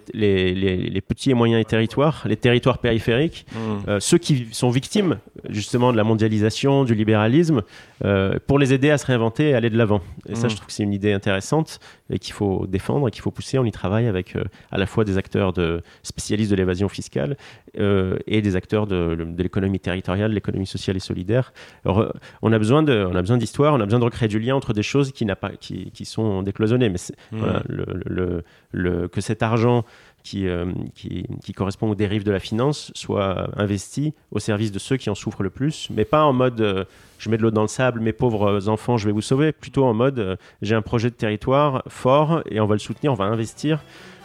petits et moyens territoires, les territoires périphériques, mmh. euh, ceux qui sont victimes justement de la mondialisation, du libéralisme, euh, pour les aider à se réinventer et aller de l'avant. Et ça, mmh. je trouve que c'est une idée intéressante et qu'il faut défendre et qu'il faut pousser. On y travaille avec à la fois des acteurs de, spécialistes de l'évasion fiscale et des acteurs de, l'économie territoriale, l'économie sociale et solidaire. on a besoin de, on a besoin d'histoire, on a besoin de recréer du lien entre des choses qui, n'a pas, qui, qui sont décloisonnées mais mmh. le, le, que cet argent qui, euh, qui, qui, correspond aux dérives de la finance soit investi au service de ceux qui en souffrent le plus, mais pas en mode euh, je mets de l'eau dans le sable, mes pauvres enfants, je vais vous sauver, plutôt en mode euh, j'ai un projet de territoire fort et on va le soutenir, on va investir,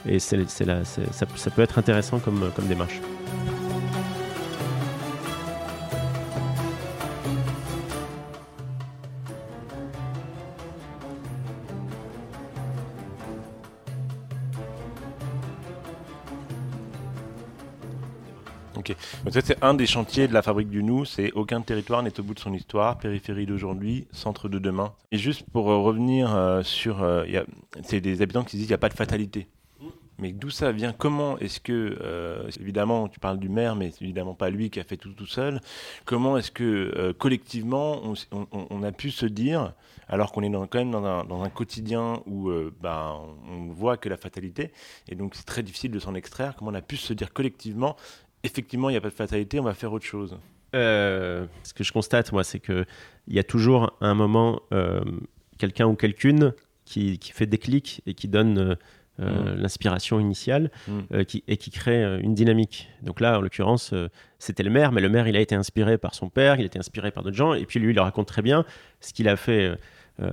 et c'est, ça, ça peut être intéressant comme, comme démarche. C'est un des chantiers de la fabrique du nous, c'est aucun territoire n'est au bout de son histoire, périphérie d'aujourd'hui, centre de demain. Et juste pour euh, revenir euh, sur, euh, c'est des habitants qui disent qu'il n'y a pas de fatalité. Mais d'où ça vient? Comment est-ce que, évidemment, tu parles du maire, mais c'est évidemment pas lui qui a fait tout tout seul. Comment est-ce que collectivement, on, on- on a pu se dire, alors qu'on est quand même dans un, quotidien où ben, on voit que la fatalité, et donc c'est très difficile de s'en extraire, comment on a pu se dire collectivement, effectivement, il n'y a pas de fatalité, on va faire autre chose Euh, ce que je constate, moi, c'est qu'il y a toujours à un moment euh, quelqu'un ou quelqu'une qui, qui fait déclic et qui donne euh, euh, l'inspiration initiale Mm. qui, et qui crée une dynamique. Donc là, en l'occurrence, c'était le maire, mais le maire, il a été inspiré par son père, il a été inspiré par d'autres gens, et puis lui, il raconte très bien ce qu'il a fait.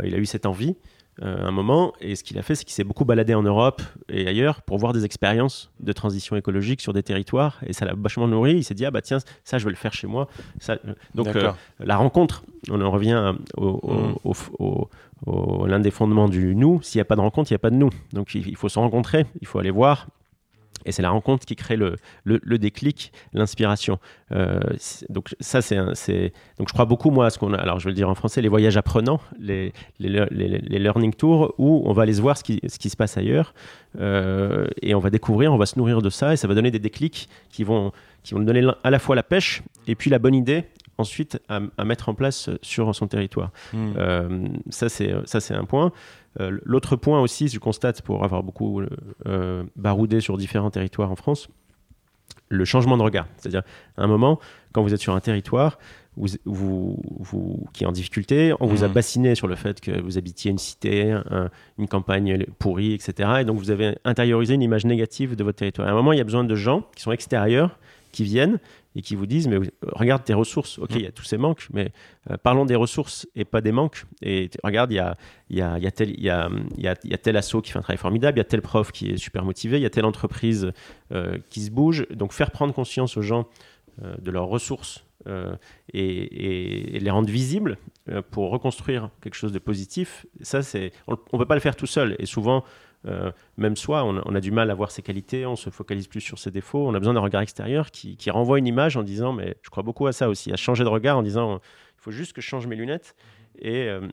il a eu cette envie euh, un moment, et ce qu'il a fait, c'est qu'il s'est beaucoup baladé en Europe et ailleurs pour voir des expériences de transition écologique sur des territoires, et ça l'a vachement nourri. Il s'est dit, ah bah tiens, ça, je vais le faire chez moi. Ça, euh, donc, euh, la rencontre, on en revient au, Mm. au- au- au- l'un des fondements du nous. S'il n'y a pas de rencontre, il n'y a pas de nous. Donc il, il faut se rencontrer, il faut aller voir. Et c'est la rencontre qui crée le, le, déclic, l'inspiration. Euh, donc ça, c'est, donc je crois beaucoup moi à ce qu'on a. Alors je vais le dire en français, les voyages apprenants, les, les, le- les- les learning tours où on va aller se voir ce qui, ce qui se passe ailleurs euh, et on va découvrir, on va se nourrir de ça et ça va donner des déclics qui vont qui vont donner à la fois la pêche et puis la bonne idée ensuite à, à mettre en place sur son territoire. Mm. Euh, ça, c'est un point. Euh, L'autre point aussi, je constate pour avoir beaucoup euh, baroudé sur différents territoires en France, le changement de regard. C'est-à-dire, à un moment, quand vous êtes sur un territoire vous, vous, vous- qui est en difficulté, on vous a Mhm. bassiné sur le fait que vous habitiez une cité, un- une campagne pourrie, etc. Et donc, vous avez intériorisé une image négative de votre territoire. À un moment, il y a besoin de gens qui sont extérieurs, qui viennent et qui vous disent, mais euh, regarde tes ressources. Ok, il y a tous ces manques, mais euh, parlons des ressources et pas des manques. Et regarde, il y a, y, a, y, a tel- y, a, y, a, y a tel asso qui fait un travail formidable, il y a tel prof qui est super motivé, il y a telle entreprise euh, qui se bouge. Donc faire prendre conscience aux gens de leurs ressources et, et- les rendre visibles pour reconstruire quelque chose de positif, ça on ne peut pas le faire tout seul. Et souvent, euh, même soi, on a, on a du mal à voir ses qualités, on se focalise plus sur ses défauts, on a besoin d'un regard extérieur qui, qui renvoie une image en disant, mais je crois beaucoup à ça aussi, à changer de regard en disant, il faut juste que je change mes lunettes. Et euh,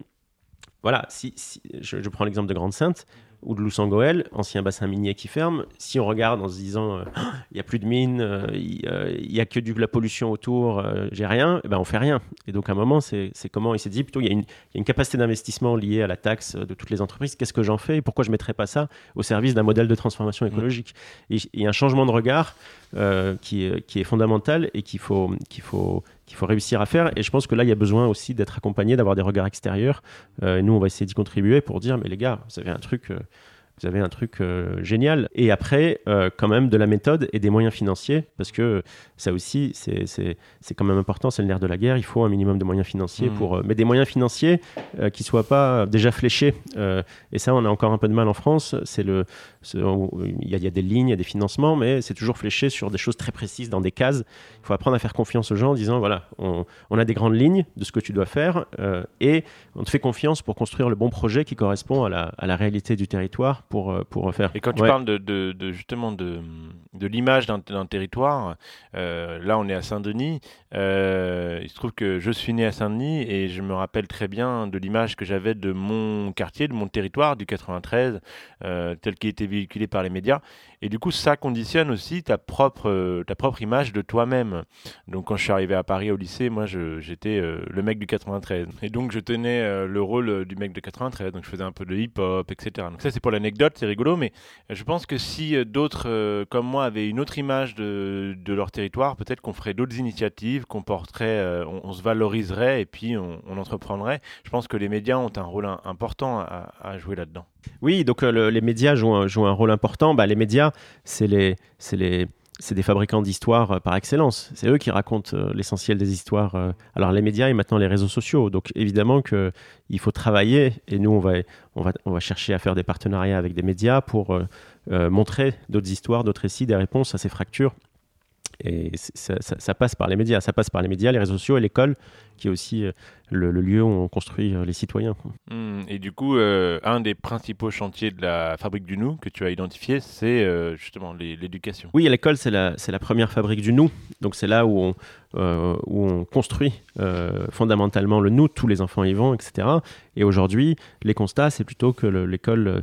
voilà, si, si- je, je prends l'exemple de Grande Sainte ou de Loussangoël, ancien bassin minier qui ferme. Si on regarde en se disant, euh, il n'y a plus de mines, euh, il n'y a que de la pollution autour, euh, j'ai rien, eh ben on fait rien. Et donc à un moment, c'est comment il s'est dit, plutôt il y, a une, il y a une capacité d'investissement liée à la taxe de toutes les entreprises. Qu'est-ce que j'en fais et pourquoi je ne mettrais pas ça au service d'un modèle de transformation écologique? Il y a un changement de regard euh, qui, est, qui est fondamental et qu'il faut, qu'il faut, qu'il faut réussir à faire. Et je pense que là, il y a besoin aussi d'être accompagné, d'avoir des regards extérieurs. Euh, et nous, on va essayer d'y contribuer pour dire, mais les gars, vous avez un truc... euh, vous avez un truc euh, génial. Et après, euh, quand même, de la méthode et des moyens financiers, parce que ça aussi, c'est- quand même important, c'est le nerf de la guerre. Il faut un minimum de moyens financiers, Mhm. pour, euh, mais des moyens financiers euh, qui ne soient pas déjà fléchés. Et ça, on a encore un peu de mal en France. Il y, a, il y a des lignes, il y a des financements, mais c'est toujours fléché sur des choses très précises, dans des cases. Il faut apprendre à faire confiance aux gens en disant, voilà, on, on a des grandes lignes de ce que tu dois faire, et on te fait confiance pour construire le bon projet qui correspond à la, à la réalité du territoire pour, euh, pour faire. Et quand tu Ouais. parles de, de- de- justement de, de l'image d'un territoire, euh, là on est à Saint-Denis, euh, il se trouve que je suis né à Saint-Denis et je me rappelle très bien de l'image que j'avais de mon quartier, de mon territoire du 93, euh, tel qu'il était véhiculé par les médias. Et du coup ça conditionne aussi ta propre, ta propre image de toi-même. Donc quand je suis arrivé à Paris au lycée, moi j'étais le mec du 93. Et donc je tenais le rôle du mec de 93, donc je faisais un peu de hip-hop, etc. Donc ça c'est pour l'anecdote, c'est rigolo, mais je pense que si euh, d'autres euh, comme moi avaient une autre image de, de leur territoire, peut-être qu'on ferait d'autres initiatives, qu'on porterait, euh, on, se valoriserait et puis on, entreprendrait. Je pense que les médias ont un rôle important à, jouer là-dedans. Oui, donc le- les médias jouent un, jouent un rôle important. Bah, les médias, c'est les, c'est les, c'est des fabricants d'histoires euh, par excellence. C'est eux qui racontent euh, l'essentiel des histoires. euh. Alors les médias et maintenant les réseaux sociaux. Donc évidemment que il faut travailler et nous on va, chercher à faire des partenariats avec des médias pour montrer d'autres histoires, d'autres récits, des réponses à ces fractures. Et ça, ça- ça passe par les médias, ça passe par les médias, les réseaux sociaux et l'école, qui est aussi euh, le, le lieu où on construit euh, les citoyens. Hmm, et du coup, euh, un des principaux chantiers de la fabrique du nous que tu as identifié, c'est euh, justement l'éducation. Oui, l'école, c'est la, première fabrique du nous. Donc, c'est là où on, euh, où on construit fondamentalement le nous. Tous les enfants y vont, etc. Et aujourd'hui, les constats, c'est plutôt que le- l'école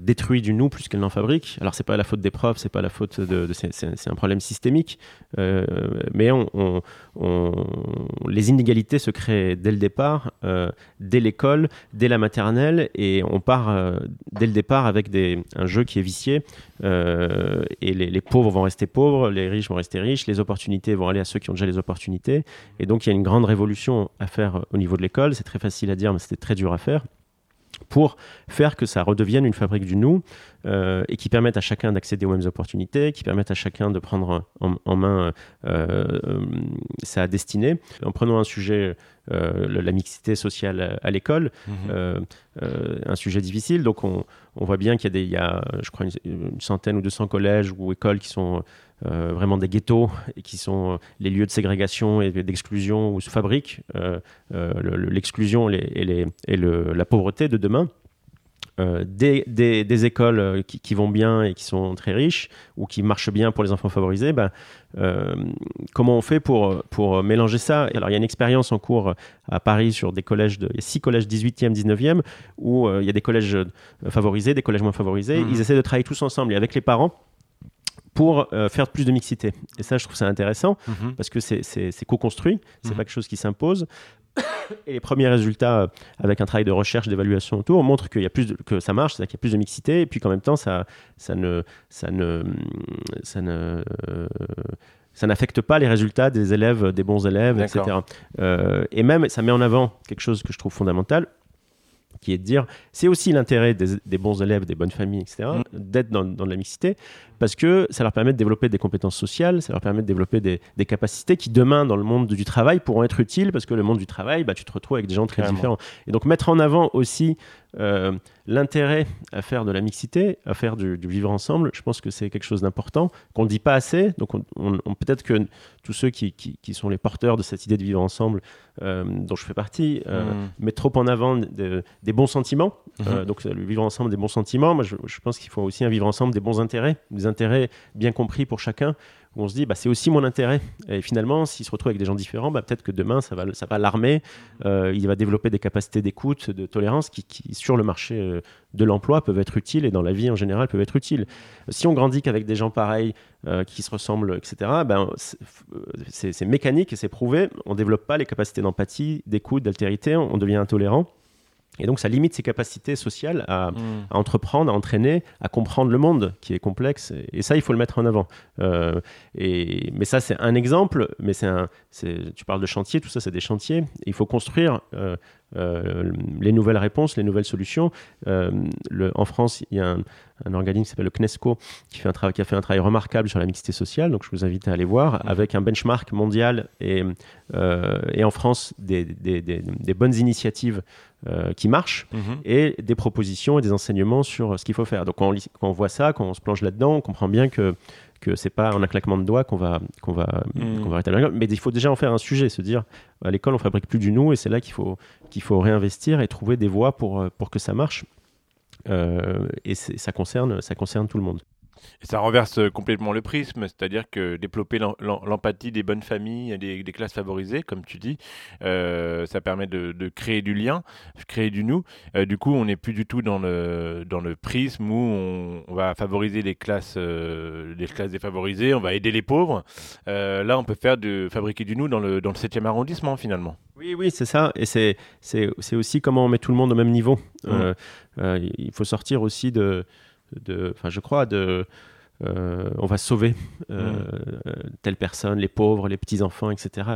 détruit du nous plus qu'elle n'en fabrique. Alors c'est pas la faute des profs, c'est pas la faute de, c'est un problème systémique, mais on, les inégalités se créent dès le départ, dès l'école, dès la maternelle, et on part dès le départ avec un jeu qui est vicié, et les pauvres vont rester pauvres, les riches vont rester riches, les opportunités vont aller à ceux qui ont déjà les opportunités, et donc il y a une grande révolution à faire au niveau de l'école. C'est très facile à dire, mais c'était très dur à faire pour faire que ça redevienne une fabrique du nous euh, et qui permette à chacun d'accéder aux mêmes opportunités, qui permette à chacun de prendre en, main euh, euh, sa destinée. En prenant un sujet, la mixité sociale à, l'école, mhm. un sujet difficile, donc on, voit bien qu'il y a, y je crois, une, centaine ou 200 collèges ou écoles qui sont vraiment des ghettos et qui sont les lieux de ségrégation et d'exclusion où se fabrique l'exclusion et, et la pauvreté de demain. Euh, des, écoles euh, qui, vont bien et qui sont très riches ou qui marchent bien pour les enfants favorisés, ben, euh, comment on fait pour, pour mélanger ça? Alors, il y a une expérience en cours à Paris sur des collèges, de, il y a six collèges 18e, 19e, où il y a des collèges favorisés, des collèges moins favorisés. Mmh. Ils essaient de travailler tous ensemble et avec les parents pour faire plus de mixité. Et ça, je trouve ça intéressant mmh. parce que c'est co-construit, c'est mmh. pas quelque chose qui s'impose. Et les premiers résultats, euh, avec un travail de recherche, d'évaluation autour, montrent qu'il y a plus que ça marche, c'est-à-dire qu'il y a plus de mixité, et puis qu'en même temps, ça, ça ne, ça ne, ça ne, ça n'affecte pas les résultats des élèves, des bons élèves, etc. Euh, et même, ça met en avant quelque chose que je trouve fondamental, qui est de dire, c'est aussi l'intérêt des, bons élèves, des bonnes familles, etc., mm. d'être dans, dans, la mixité, parce que ça leur permet de développer des compétences sociales, ça leur permet de développer des, capacités qui demain dans le monde du travail pourront être utiles parce que le monde du travail, bah, tu te retrouves avec des gens très différents. Et donc mettre en avant aussi euh, l'intérêt à faire de la mixité, à faire du, vivre ensemble, je pense que c'est quelque chose d'important qu'on ne dit pas assez. Donc on, peut-être que tous ceux qui, qui, sont les porteurs de cette idée de vivre ensemble, euh, dont je fais partie, euh, mmh. mettent trop en avant des bons sentiments. Mmh. donc le vivre ensemble des bons sentiments, moi je, je pense qu'il faut aussi un vivre ensemble des bons intérêts, des intérêt bien compris pour chacun, où on se dit bah, c'est aussi mon intérêt. Et finalement, s'il se retrouve avec des gens différents, bah, peut-être que demain, ça va, ça va l'armer, euh, il va développer des capacités d'écoute, de tolérance qui, sur le marché euh, de l'emploi, peuvent être utiles et dans la vie en général peuvent être utiles. Si on grandit qu'avec des gens pareils, euh, qui se ressemblent, etc., ben, c'est mécanique et c'est prouvé, on ne développe pas les capacités d'empathie, d'écoute, d'altérité, on devient intolérant. Et donc, ça limite ses capacités sociales à, hmm. entreprendre, à entraîner, à comprendre le monde qui est complexe. Et ça, il faut le mettre en avant. Euh, et, mais ça, c'est un exemple. Mais c'est un, tu parles de chantier, tout ça, c'est des chantiers. Il faut construire euh, euh, les nouvelles réponses, les nouvelles solutions. Le, en France, il y a un, un organisme qui s'appelle le CNESCO qui, fait un travail, qui a fait un travail remarquable sur la mixité sociale. Donc, je vous invite à aller voir, avec un benchmark mondial et, et en France, des, des, des bonnes initiatives euh, qui marche mhm. et des propositions et des enseignements sur ce qu'il faut faire. Donc quand on, voit ça, quand on se plonge là-dedans, on comprend bien que que c'est pas en un claquement de doigts qu'on va qu'on va mhm. va rétablir. Mais il faut déjà en faire un sujet, se dire à l'école on fabrique plus du nous et c'est là qu'il faut qu'il faut réinvestir et trouver des voies pour pour que ça marche. Euh, et ça concerne ça concerne tout le monde. Et ça renverse euh, complètement le prisme, c'est-à-dire que développer l'empathie des bonnes familles, des, des, classes favorisées, comme tu dis, euh, ça permet de, créer du lien, créer du nous. Euh, du coup, on n'est plus du tout dans le, dans le prisme où on, va favoriser les classes, les classes défavorisées, on va aider les pauvres. là, on peut faire de, fabriquer du nous dans le, dans le 7e arrondissement, finalement. Oui, oui, c'est ça. Et c'est aussi comment on met tout le monde au même niveau. Mmh. il faut sortir aussi de enfin, je crois, de, euh, on va sauver euh, mm. telle personne, les pauvres, les petits-enfants, etc.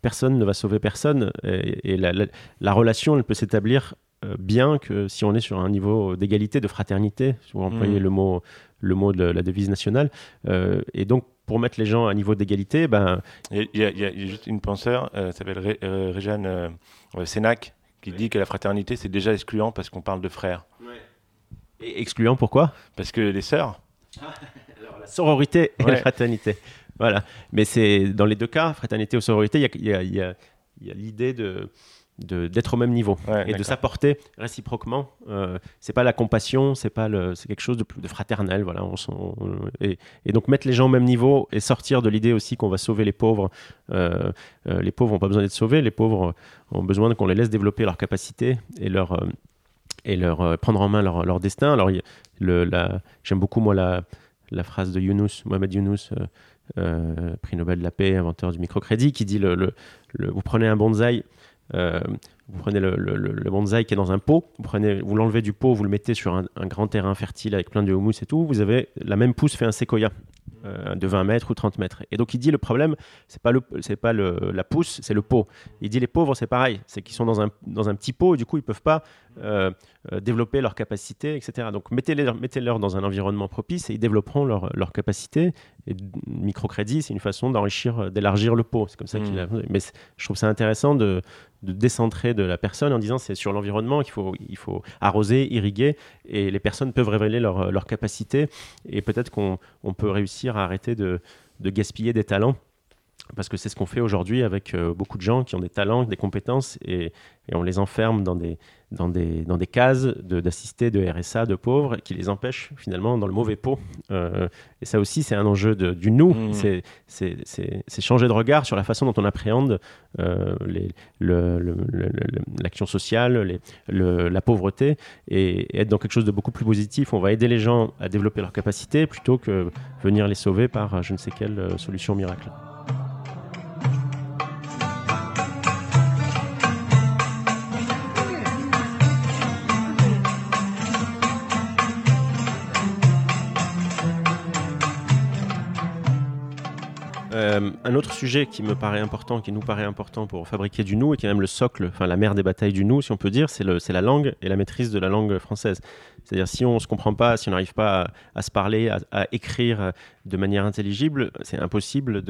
Personne ne va sauver personne et, la, relation ne peut s'établir euh, bien que si on est sur un niveau d'égalité, de fraternité, si vous employez mm. le, mot, le mot de la devise nationale. et donc, pour mettre les gens à niveau d'égalité, ben... Il y, a juste une penseur, s'appelle Ré, Réjeanne Sénac, qui dit que la fraternité, c'est déjà excluant parce qu'on parle de frères excluant, pourquoi? Parce que les sœurs. la sororité et la fraternité. Voilà. Mais c'est dans les deux cas, fraternité ou sororité, il y a, y a, l'idée de d'être au même niveau et de s'apporter réciproquement. Euh, c'est pas la compassion, c'est pas le, c'est quelque chose de, de fraternel, voilà. On, et, donc mettre les gens au même niveau et sortir de l'idée aussi qu'on va sauver les pauvres. Euh, euh, les pauvres n'ont pas besoin d'être sauvés, les pauvres ont besoin qu'on les laisse développer leurs capacités et leur et leur prendre en main leur, leur destin. Alors, j'aime beaucoup moi la, la phrase de Younous, Mohamed Younous, prix Nobel de la paix, inventeur du microcrédit, qui dit le, le, vous prenez un bonsaï vous prenez le, le, bonsaï qui est dans un pot, vous, prenez, vous l'enlevez du pot, vous le mettez sur un, grand terrain fertile avec plein de houmous et tout, vous avez la même pousse fait un séquoia euh, de 20 mètres ou 30 mètres. Et donc il dit le problème, c'est pas, le, c'est pas le, la pousse, c'est le pot. Il dit les pauvres, c'est pareil, c'est qu'ils sont dans un, dans un petit pot, et du coup ils peuvent pas euh, euh, développer leurs capacités, etc. Donc mettez-les, mettez-leur dans un environnement propice et ils développeront leurs leur capacités. Et microcrédit, c'est une façon d'enrichir, d'élargir le pot. C'est comme ça qu'il a... Mmh. Mais je trouve ça intéressant de, de décentrer de la personne en disant c'est sur l'environnement qu'il faut, il faut arroser, irriguer, et les personnes peuvent révéler leurs leur capacités, et peut-être qu'on on peut réussir à arrêter de, de gaspiller des talents parce que c'est ce qu'on fait aujourd'hui avec euh, beaucoup de gens qui ont des talents, des compétences, et, et on les enferme dans des, dans des, dans des cases d'assistés de, RSA, de pauvres, qui les empêchent finalement dans le mauvais pot. Euh, et ça aussi, c'est un enjeu de, du nous, mmh. c'est changer de regard sur la façon dont on appréhende euh, l'action sociale, les, la pauvreté, et, être dans quelque chose de beaucoup plus positif. On va aider les gens à développer leurs capacités plutôt que venir les sauver par je ne sais quelle solution miracle. Euh, un autre sujet qui me paraît important, qui nous paraît important pour fabriquer du nous, et qui est même le socle, enfin la mère des batailles du nous, si on peut dire, c'est la langue et la maîtrise de la langue française. C'est-à-dire si on ne se comprend pas, si on n'arrive pas à, se parler, à, écrire de manière intelligible, c'est impossible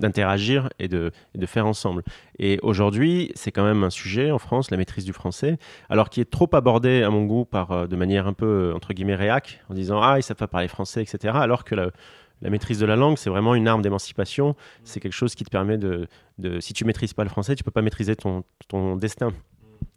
d'interagir et, de, faire ensemble. Et aujourd'hui, c'est quand même un sujet en France, la maîtrise du français, alors qui est trop abordé à mon goût par, euh, de manière un peu, entre guillemets, réac, en disant « Ah, ils savent pas parler français, etc. » alors que la, la maîtrise de la langue, c'est vraiment une arme d'émancipation. C'est quelque chose qui te permet de, Si tu maîtrises pas le français, tu peux pas maîtriser ton, ton destin.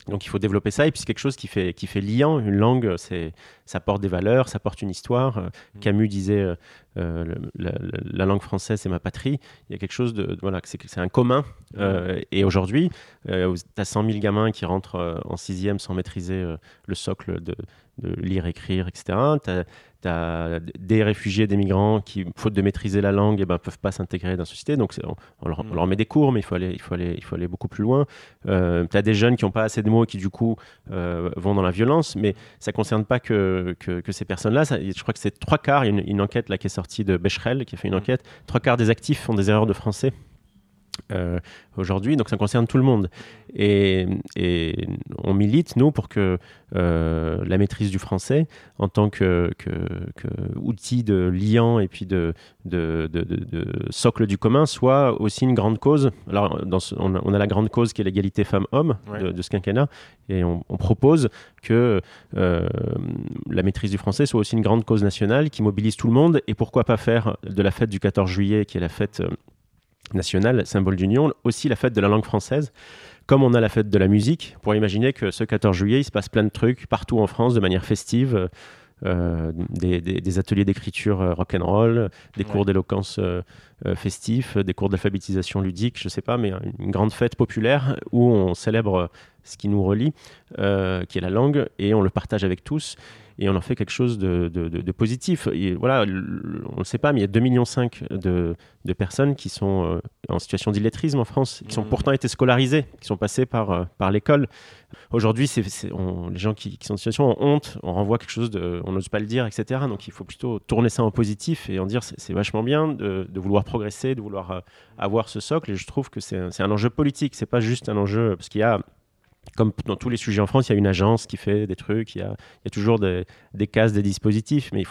Donc il faut développer ça et puis c'est quelque chose qui fait, qui fait liant. Une langue, c'est, ça porte des valeurs, ça porte une histoire. Euh, mm. Camus disait euh, euh, la, langue française, c'est ma patrie. Il y a quelque chose de, voilà, c'est, un commun. Mm. et aujourd'hui, tu as 100 000 gamins qui rentrent en sixième sans maîtriser le socle de, de lire, écrire, etc. Tu as, des réfugiés, des migrants qui, faute de maîtriser la langue, ne eh ben, peuvent pas s'intégrer dans la société. Donc on, leur, met des cours, mais il faut aller, il faut aller, il faut aller beaucoup plus loin. Euh, tu as des jeunes qui n'ont pas assez de mots et qui du coup euh, vont dans la violence, mais ça ne concerne pas que, que, ces personnes-là. Je crois que c'est trois quarts, il y a une, une, enquête là, qui est sortie de Becherel, qui a fait une enquête, trois quarts des actifs font des erreurs de français. Euh, aujourd'hui, donc ça concerne tout le monde. Et, on milite, nous, pour que euh, la maîtrise du français, en tant que, outil de liant et puis de, de, socle du commun, soit aussi une grande cause. Alors, dans on, a, la grande cause qui est l'égalité femmes-hommes de, ce quinquennat, et on, propose que euh, la maîtrise du français soit aussi une grande cause nationale qui mobilise tout le monde, et pourquoi pas faire de la fête du 14 juillet, qui est la fête nationale, symbole d'union, aussi la fête de la langue française. Comme on a la fête de la musique, pour imaginer que ce 14 juillet, il se passe plein de trucs partout en France de manière festive. Euh, des, ateliers d'écriture euh, rock'n'roll, des cours d'éloquence euh, festifs, des cours d'alphabétisation ludique, je sais pas, mais une grande fête populaire où on célèbre ce qui nous relie, qui est la langue, et on le partage avec tous et on en fait quelque chose de, de, positif. Et voilà, on ne le sait pas, mais il y a 2,5 millions de, de personnes qui sont euh, en situation d'illettrisme en France, qui ont mmh. pourtant été scolarisées, qui sont passées par, euh, par l'école. Aujourd'hui, c'est, les gens qui, sont en situation ont honte, on renvoie quelque chose, de, on n'ose pas le dire, etc. Donc il faut plutôt tourner ça en positif et en dire c'est, vachement bien de, vouloir progresser, de vouloir euh, avoir ce socle. Et je trouve que c'est, un enjeu politique, c'est pas juste un enjeu, parce qu'il y a comme dans tous les sujets en France, il y a une agence qui fait des trucs, il y a, il y a toujours des, des, cases, des dispositifs, mais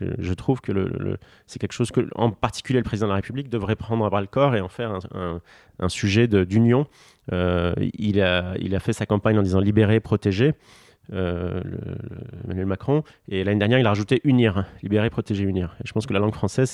je, trouve que le, c'est quelque chose que, en particulier, le président de la République devrait prendre à bras le corps et en faire un, un, sujet d'union. Euh, il, a, il a fait sa campagne en disant libérer, protéger. Euh, Emmanuel Macron. Et l'année dernière, il a rajouté unir, libérer, protéger, unir. Je pense que la langue française,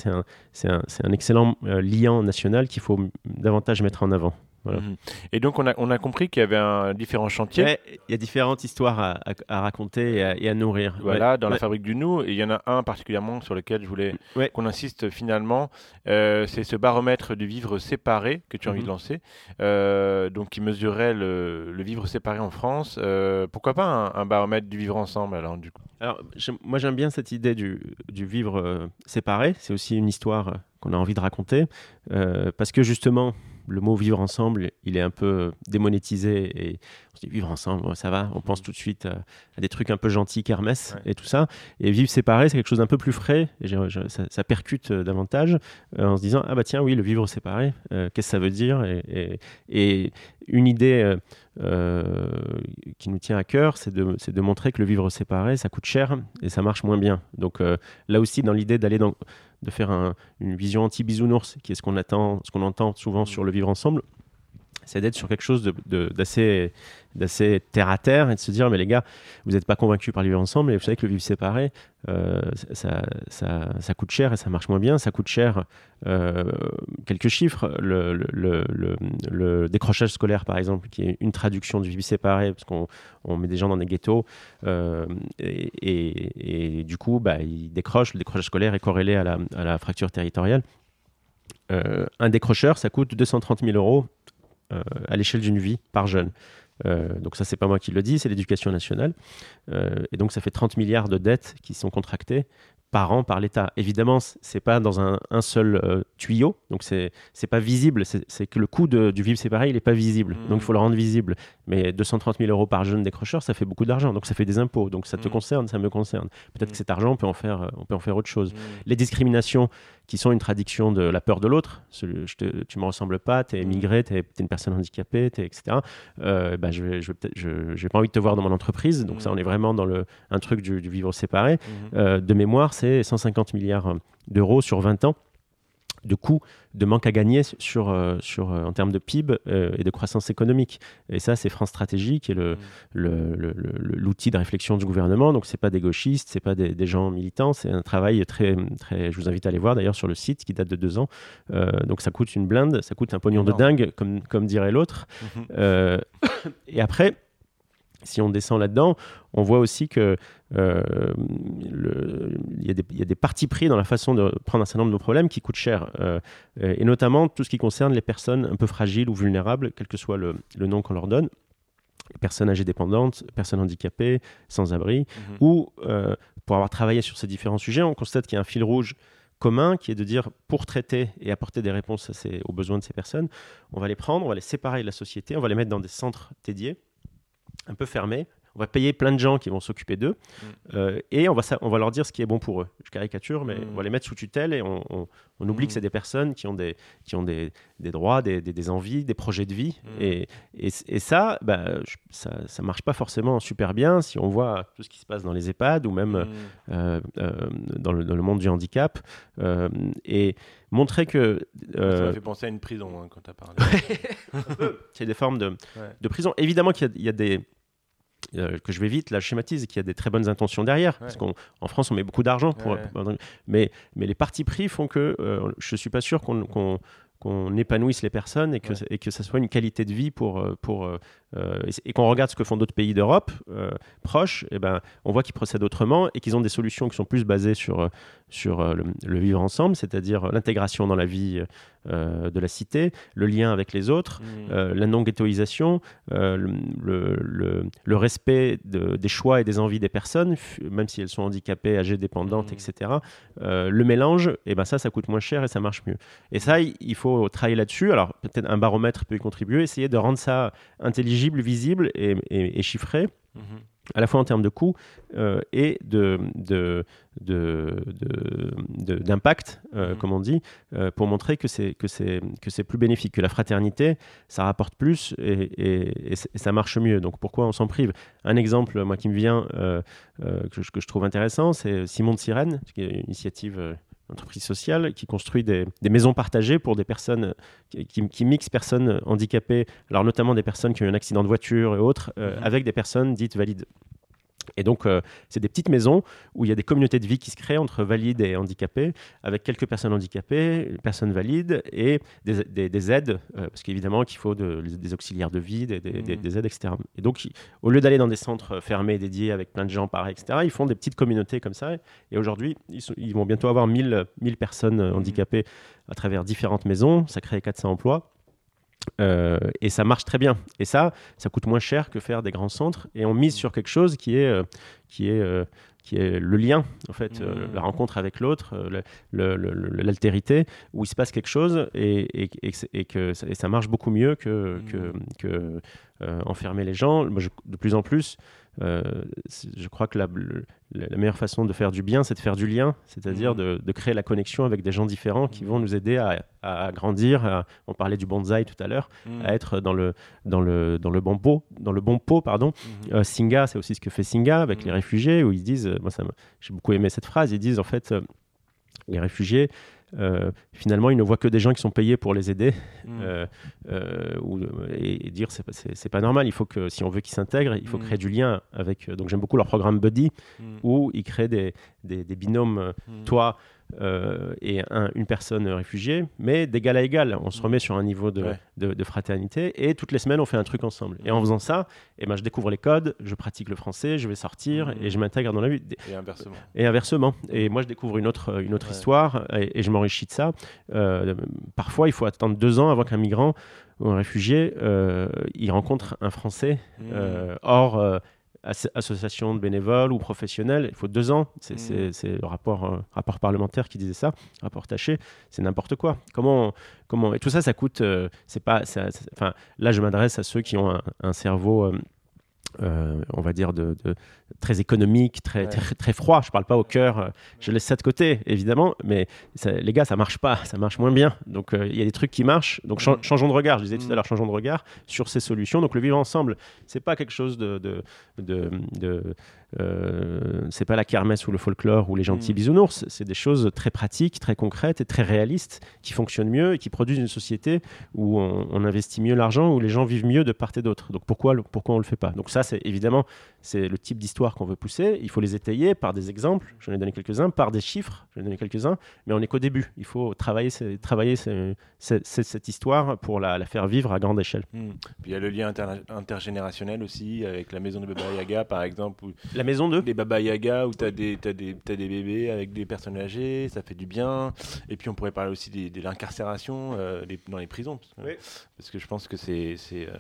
c'est un, un, un, excellent euh, liant national qu'il faut davantage mettre en avant. Voilà. Mhm. Et donc, on a, on a compris qu'il y avait un différents chantiers. Ouais, Il y a différentes histoires à, à- à raconter et à, et à nourrir. Voilà, Ouais. dans la Ouais. fabrique du nous, et il y en a un particulièrement sur lequel je voulais Ouais. qu'on insiste finalement, euh, c'est ce baromètre du vivre séparé que tu as envie Mhm. de lancer, euh, donc qui mesurait le, le vivre séparé en France. Euh, pourquoi pas un, un baromètre du vivre ensemble alors du coup? Alors, moi, j'aime bien cette idée du, du vivre euh, séparé. C'est aussi une histoire qu'on a envie de raconter. euh, parce que justement, le mot vivre ensemble, il est un peu démonétisé. Et on se dit vivre ensemble, ça va. On pense tout de suite à, à des trucs un peu gentils, kermesse Ouais. et tout ça. Et vivre séparé, c'est quelque chose d'un peu plus frais. Et je- ça, ça percute euh, davantage euh, en se disant ah bah tiens, oui, le vivre séparé, euh, qu'est-ce que ça veut dire et, et- et une idée. euh, qui nous tient à cœur, c'est de, de montrer que le vivre séparé, ça coûte cher et ça marche moins bien. Donc là aussi, dans l'idée d'aller dans, de faire un- une vision anti-bisounours, qui est ce qu'on attend, ce qu'on entend souvent sur le vivre ensemble, c'est d'être sur quelque chose d'assez terre à terre et de se dire mais les gars vous n'êtes pas convaincus par le vivre ensemble et vous savez que le vivre séparé euh, ça, ça, coûte cher et ça marche moins bien. Ça coûte cher euh, quelques chiffres. Le, décrochage scolaire par exemple qui est une traduction du vivre séparé parce qu'on on met des gens dans des ghettos euh, et, du coup bah, ils décrochent le décrochage scolaire est corrélé à la, fracture territoriale. Un décrocheur ça coûte 230 000 euros à l'échelle d'une vie par jeune. Euh, donc ça, c'est pas moi qui le dis, c'est l'éducation nationale. Euh, et donc ça fait 30 milliards de dettes qui sont contractées par an par l'État. Évidemment, c'est pas dans un, un seul euh, tuyau, donc c'est pas visible. C'est que le coût de- du vivre séparé, il est pas visible. Mhm. Donc il faut le rendre visible. Mais 230 000 euros par jeune décrocheur, ça fait beaucoup d'argent. Donc ça fait des impôts. Donc ça te Mhm. concerne, ça me concerne. Peut-être que cet argent, on peut en faire, euh, on peut en faire autre chose Mhm. les discriminations qui sont une traduction de la peur de l'autre, celui- je te- tu me ressembles pas, tu es immigré, tu es, une personne handicapée, t'es- etc. Euh, bah, je n'ai je, je- pas envie de te voir dans mon entreprise, donc ça on est vraiment dans le, un truc du, du vivre séparé. Mhm. Euh, de mémoire, c'est 150 milliards d'euros sur 20 ans de coûts, de manque à gagner sur, euh, sur, euh, en termes de PIB euh, et de croissance économique. Et ça, c'est France Stratégie qui est le, le- le- le- l'outil de réflexion du gouvernement. Donc, c'est pas des gauchistes, c'est pas des, des gens militants, c'est un travail très, très. Je vous invite à aller voir d'ailleurs sur le site qui date de deux ans. Euh, donc, ça coûte une blinde, ça coûte un pognon de dingue, comme, comme dirait l'autre. Euh, et après, si on descend là-dedans, on voit aussi que il y, a des- il y a des partis pris dans la façon de prendre un certain nombre de problèmes qui coûtent cher, euh, euh, et notamment tout ce qui concerne les personnes un peu fragiles ou vulnérables, quel que soit le, le nom qu'on leur donne, personnes âgées dépendantes, personnes handicapées, sans-abri, Mhm. ou euh, pour avoir travaillé sur ces différents sujets, on constate qu'il y a un fil rouge commun qui est de dire pour traiter et apporter des réponses à ces- aux besoins de ces personnes, on va les prendre, on va les séparer de la société, on va les mettre dans des centres dédiés, un peu fermés. On va payer plein de gens qui vont s'occuper d'eux euh, et on va, on va leur dire ce qui est bon pour eux. Je caricature, mais Mm. on va les mettre sous tutelle et on, on- on oublie Mm. que c'est des personnes qui ont des, qui ont des, des droits, des, des- des envies, des projets de vie. Mm. Et, et, et ça, bah, je- ça, ça marche pas forcément super bien si on voit tout ce qui se passe dans les EHPAD ou même euh, euh, dans, le, dans le monde du handicap. Et montrer que Ça euh, m'a fait penser à une prison hein, quand tu as parlé. c'est des formes de, Ouais. de prison. Évidemment qu'il y, a des. Euh, que je vais vite, là je schématise, qu'il y a des très bonnes intentions derrière. Parce qu'en France, on met beaucoup d'argent. Pour, Ouais. pour- mais, mais les partis pris font que euh, je ne suis pas sûr qu'on qu'on- qu'on épanouisse les personnes et que, Ouais. et que ça soit une qualité de vie pour, euh, pour, euh, et, et qu'on regarde ce que font d'autres pays d'Europe euh, proches, et ben, on voit qu'ils procèdent autrement et qu'ils ont des solutions qui sont plus basées sur, euh, sur le, le vivre ensemble, c'est-à-dire l'intégration dans la vie euh, de la cité, le lien avec les autres, euh, la non-ghettoisation, le, le- le- le respect de- des choix et des envies des personnes, même si elles sont handicapées, âgées, dépendantes, Mhm. etc. Le mélange, et ben ça, ça coûte moins cher et ça marche mieux. Et ça, il il faut travailler là-dessus. Alors, peut-être un baromètre peut y contribuer, essayer de rendre ça intelligible, visible et, et- et chiffré Mhm. à la fois en termes de coûts euh, et de, de, de- de- de- d'impact, euh, Mhm. comme on dit, euh, pour montrer que c'est, que, c'est, que c'est plus bénéfique, que la fraternité, ça rapporte plus et, et- et c- et ça marche mieux. Donc pourquoi on s'en prive? Un exemple, moi, qui me vient, que, je, que je trouve intéressant, c'est Simon de Sirène, qui est une initiative... entreprise sociale qui construit des, des maisons partagées pour des personnes qui, qui, qui mixent personnes handicapées, alors notamment des personnes qui ont eu un accident de voiture et autres, euh, Mhm. avec des personnes dites valides. Et donc, euh, c'est des petites maisons où il y a des communautés de vie qui se créent entre valides et handicapés, avec quelques personnes handicapées, personnes valides et des, des- des aides, euh, parce qu'évidemment qu'il faut de- des auxiliaires de vie, des, des- des- des aides, etc. Et donc, au lieu d'aller dans des centres fermés, dédiés, avec plein de gens pareils, etc., ils font des petites communautés comme ça. Et aujourd'hui, ils, vont bientôt avoir 1000, 1000 personnes euh, handicapées à travers différentes maisons. Ça crée 400 emplois. Euh, et ça marche très bien. Et ça, ça coûte moins cher que faire des grands centres. Et on mise sur quelque chose qui est, euh, qui est, euh, qui est le lien, en fait, Mhm. la rencontre avec l'autre, l'altérité, où il se passe quelque chose et, et, et que, et que ça, marche beaucoup mieux que, que, Mhm. que, euh, enfermer les gens. Moi, je- de plus en plus, je crois que la, le- la- la meilleure façon de faire du bien, c'est de faire du lien, c'est-à-dire Mhm. de, de créer la connexion avec des gens différents qui Mhm. vont nous aider à, à grandir. à- on parlait du bonsaï tout à l'heure, Mm. à être dans le, dans le, dans le bon pot, dans le bon pot, pardon. Mhm. Euh, Singa, c'est aussi ce que fait Singa avec Mhm. les réfugiés, où ils disent, euh, moi j'ai beaucoup aimé cette phrase, ils disent en fait, euh, les réfugiés, euh, finalement, ils ne voient que des gens qui sont payés pour les aider, Mm. euh, euh, ou, et, et dire c'est pas, c'est, c'est pas normal, il faut que si on veut qu'ils s'intègrent, il faut Mhm. créer du lien avec. donc j'aime beaucoup leur programme Buddy, Mm. où ils créent des, des, des binômes, toi euh, et un- une personne réfugiée, mais d'égal à égal. On se remet sur un niveau de, Ouais. de, de fraternité et toutes les semaines on fait un truc ensemble. Et en faisant ça, eh ben, je découvre les codes, je pratique le français, je vais sortir Mhm. et je m'intègre dans la vie. Et inversement. Et inversement. Et moi, je découvre une autre, une autre Ouais. histoire et, et je m'enrichis de ça. Euh, parfois, il faut attendre deux ans avant qu'un migrant ou un réfugié euh, il rencontre un Français Mm. hors as- association de bénévoles ou professionnels. Il faut deux ans. C'est Mm. c'est- c'est le rapport, euh, rapport parlementaire qui disait ça, rapport taché. C'est n'importe quoi. Comment, comment Et tout ça, ça coûte. euh, c'est pas. Enfin, là, je m'adresse à ceux qui ont un, un cerveau. Euh, on va dire de, de- très économique, très, Ouais. très, très froid. Je parle pas au cœur. euh, Je laisse ça de côté, évidemment. Mais ça- les gars, ça marche pas. Ça marche moins bien. Donc, euh, il y a des trucs qui marchent. Donc, chan- changeons de regard. Je disais tout à l'heure, changeons de regard sur ces solutions. Donc, le vivre ensemble, c'est pas quelque chose de, de, de, euh, c'est pas la kermesse ou le folklore ou les gentils Mhm. bisounours. C'est des choses très pratiques, très concrètes et très réalistes qui fonctionnent mieux et qui produisent une société où on, on investit mieux l'argent, où les gens vivent mieux de part et d'autre. Donc pourquoi, pourquoi on le fait pas? Donc ça, c'est évidemment, c'est le type d'histoire qu'on veut pousser. Il faut les étayer par des exemples. J'en ai donné quelques-uns, par des chiffres. J'en ai donné quelques-uns, mais on n'est qu'au début. Il faut travailler, ces- travailler ces- ces- ces- cette histoire pour la, la faire vivre à grande échelle. Mm. Puis il y a le lien intergénérationnel aussi, avec la maison de Baba Yaga par exemple, où La maison 2 des Baba Yaga où tu as, des t'as des, bébés avec des personnes âgées, ça fait du bien. Et puis on pourrait parler aussi de l'incarcération euh, dans les prisons. Oui. Parce que je pense que c'est c'est, euh,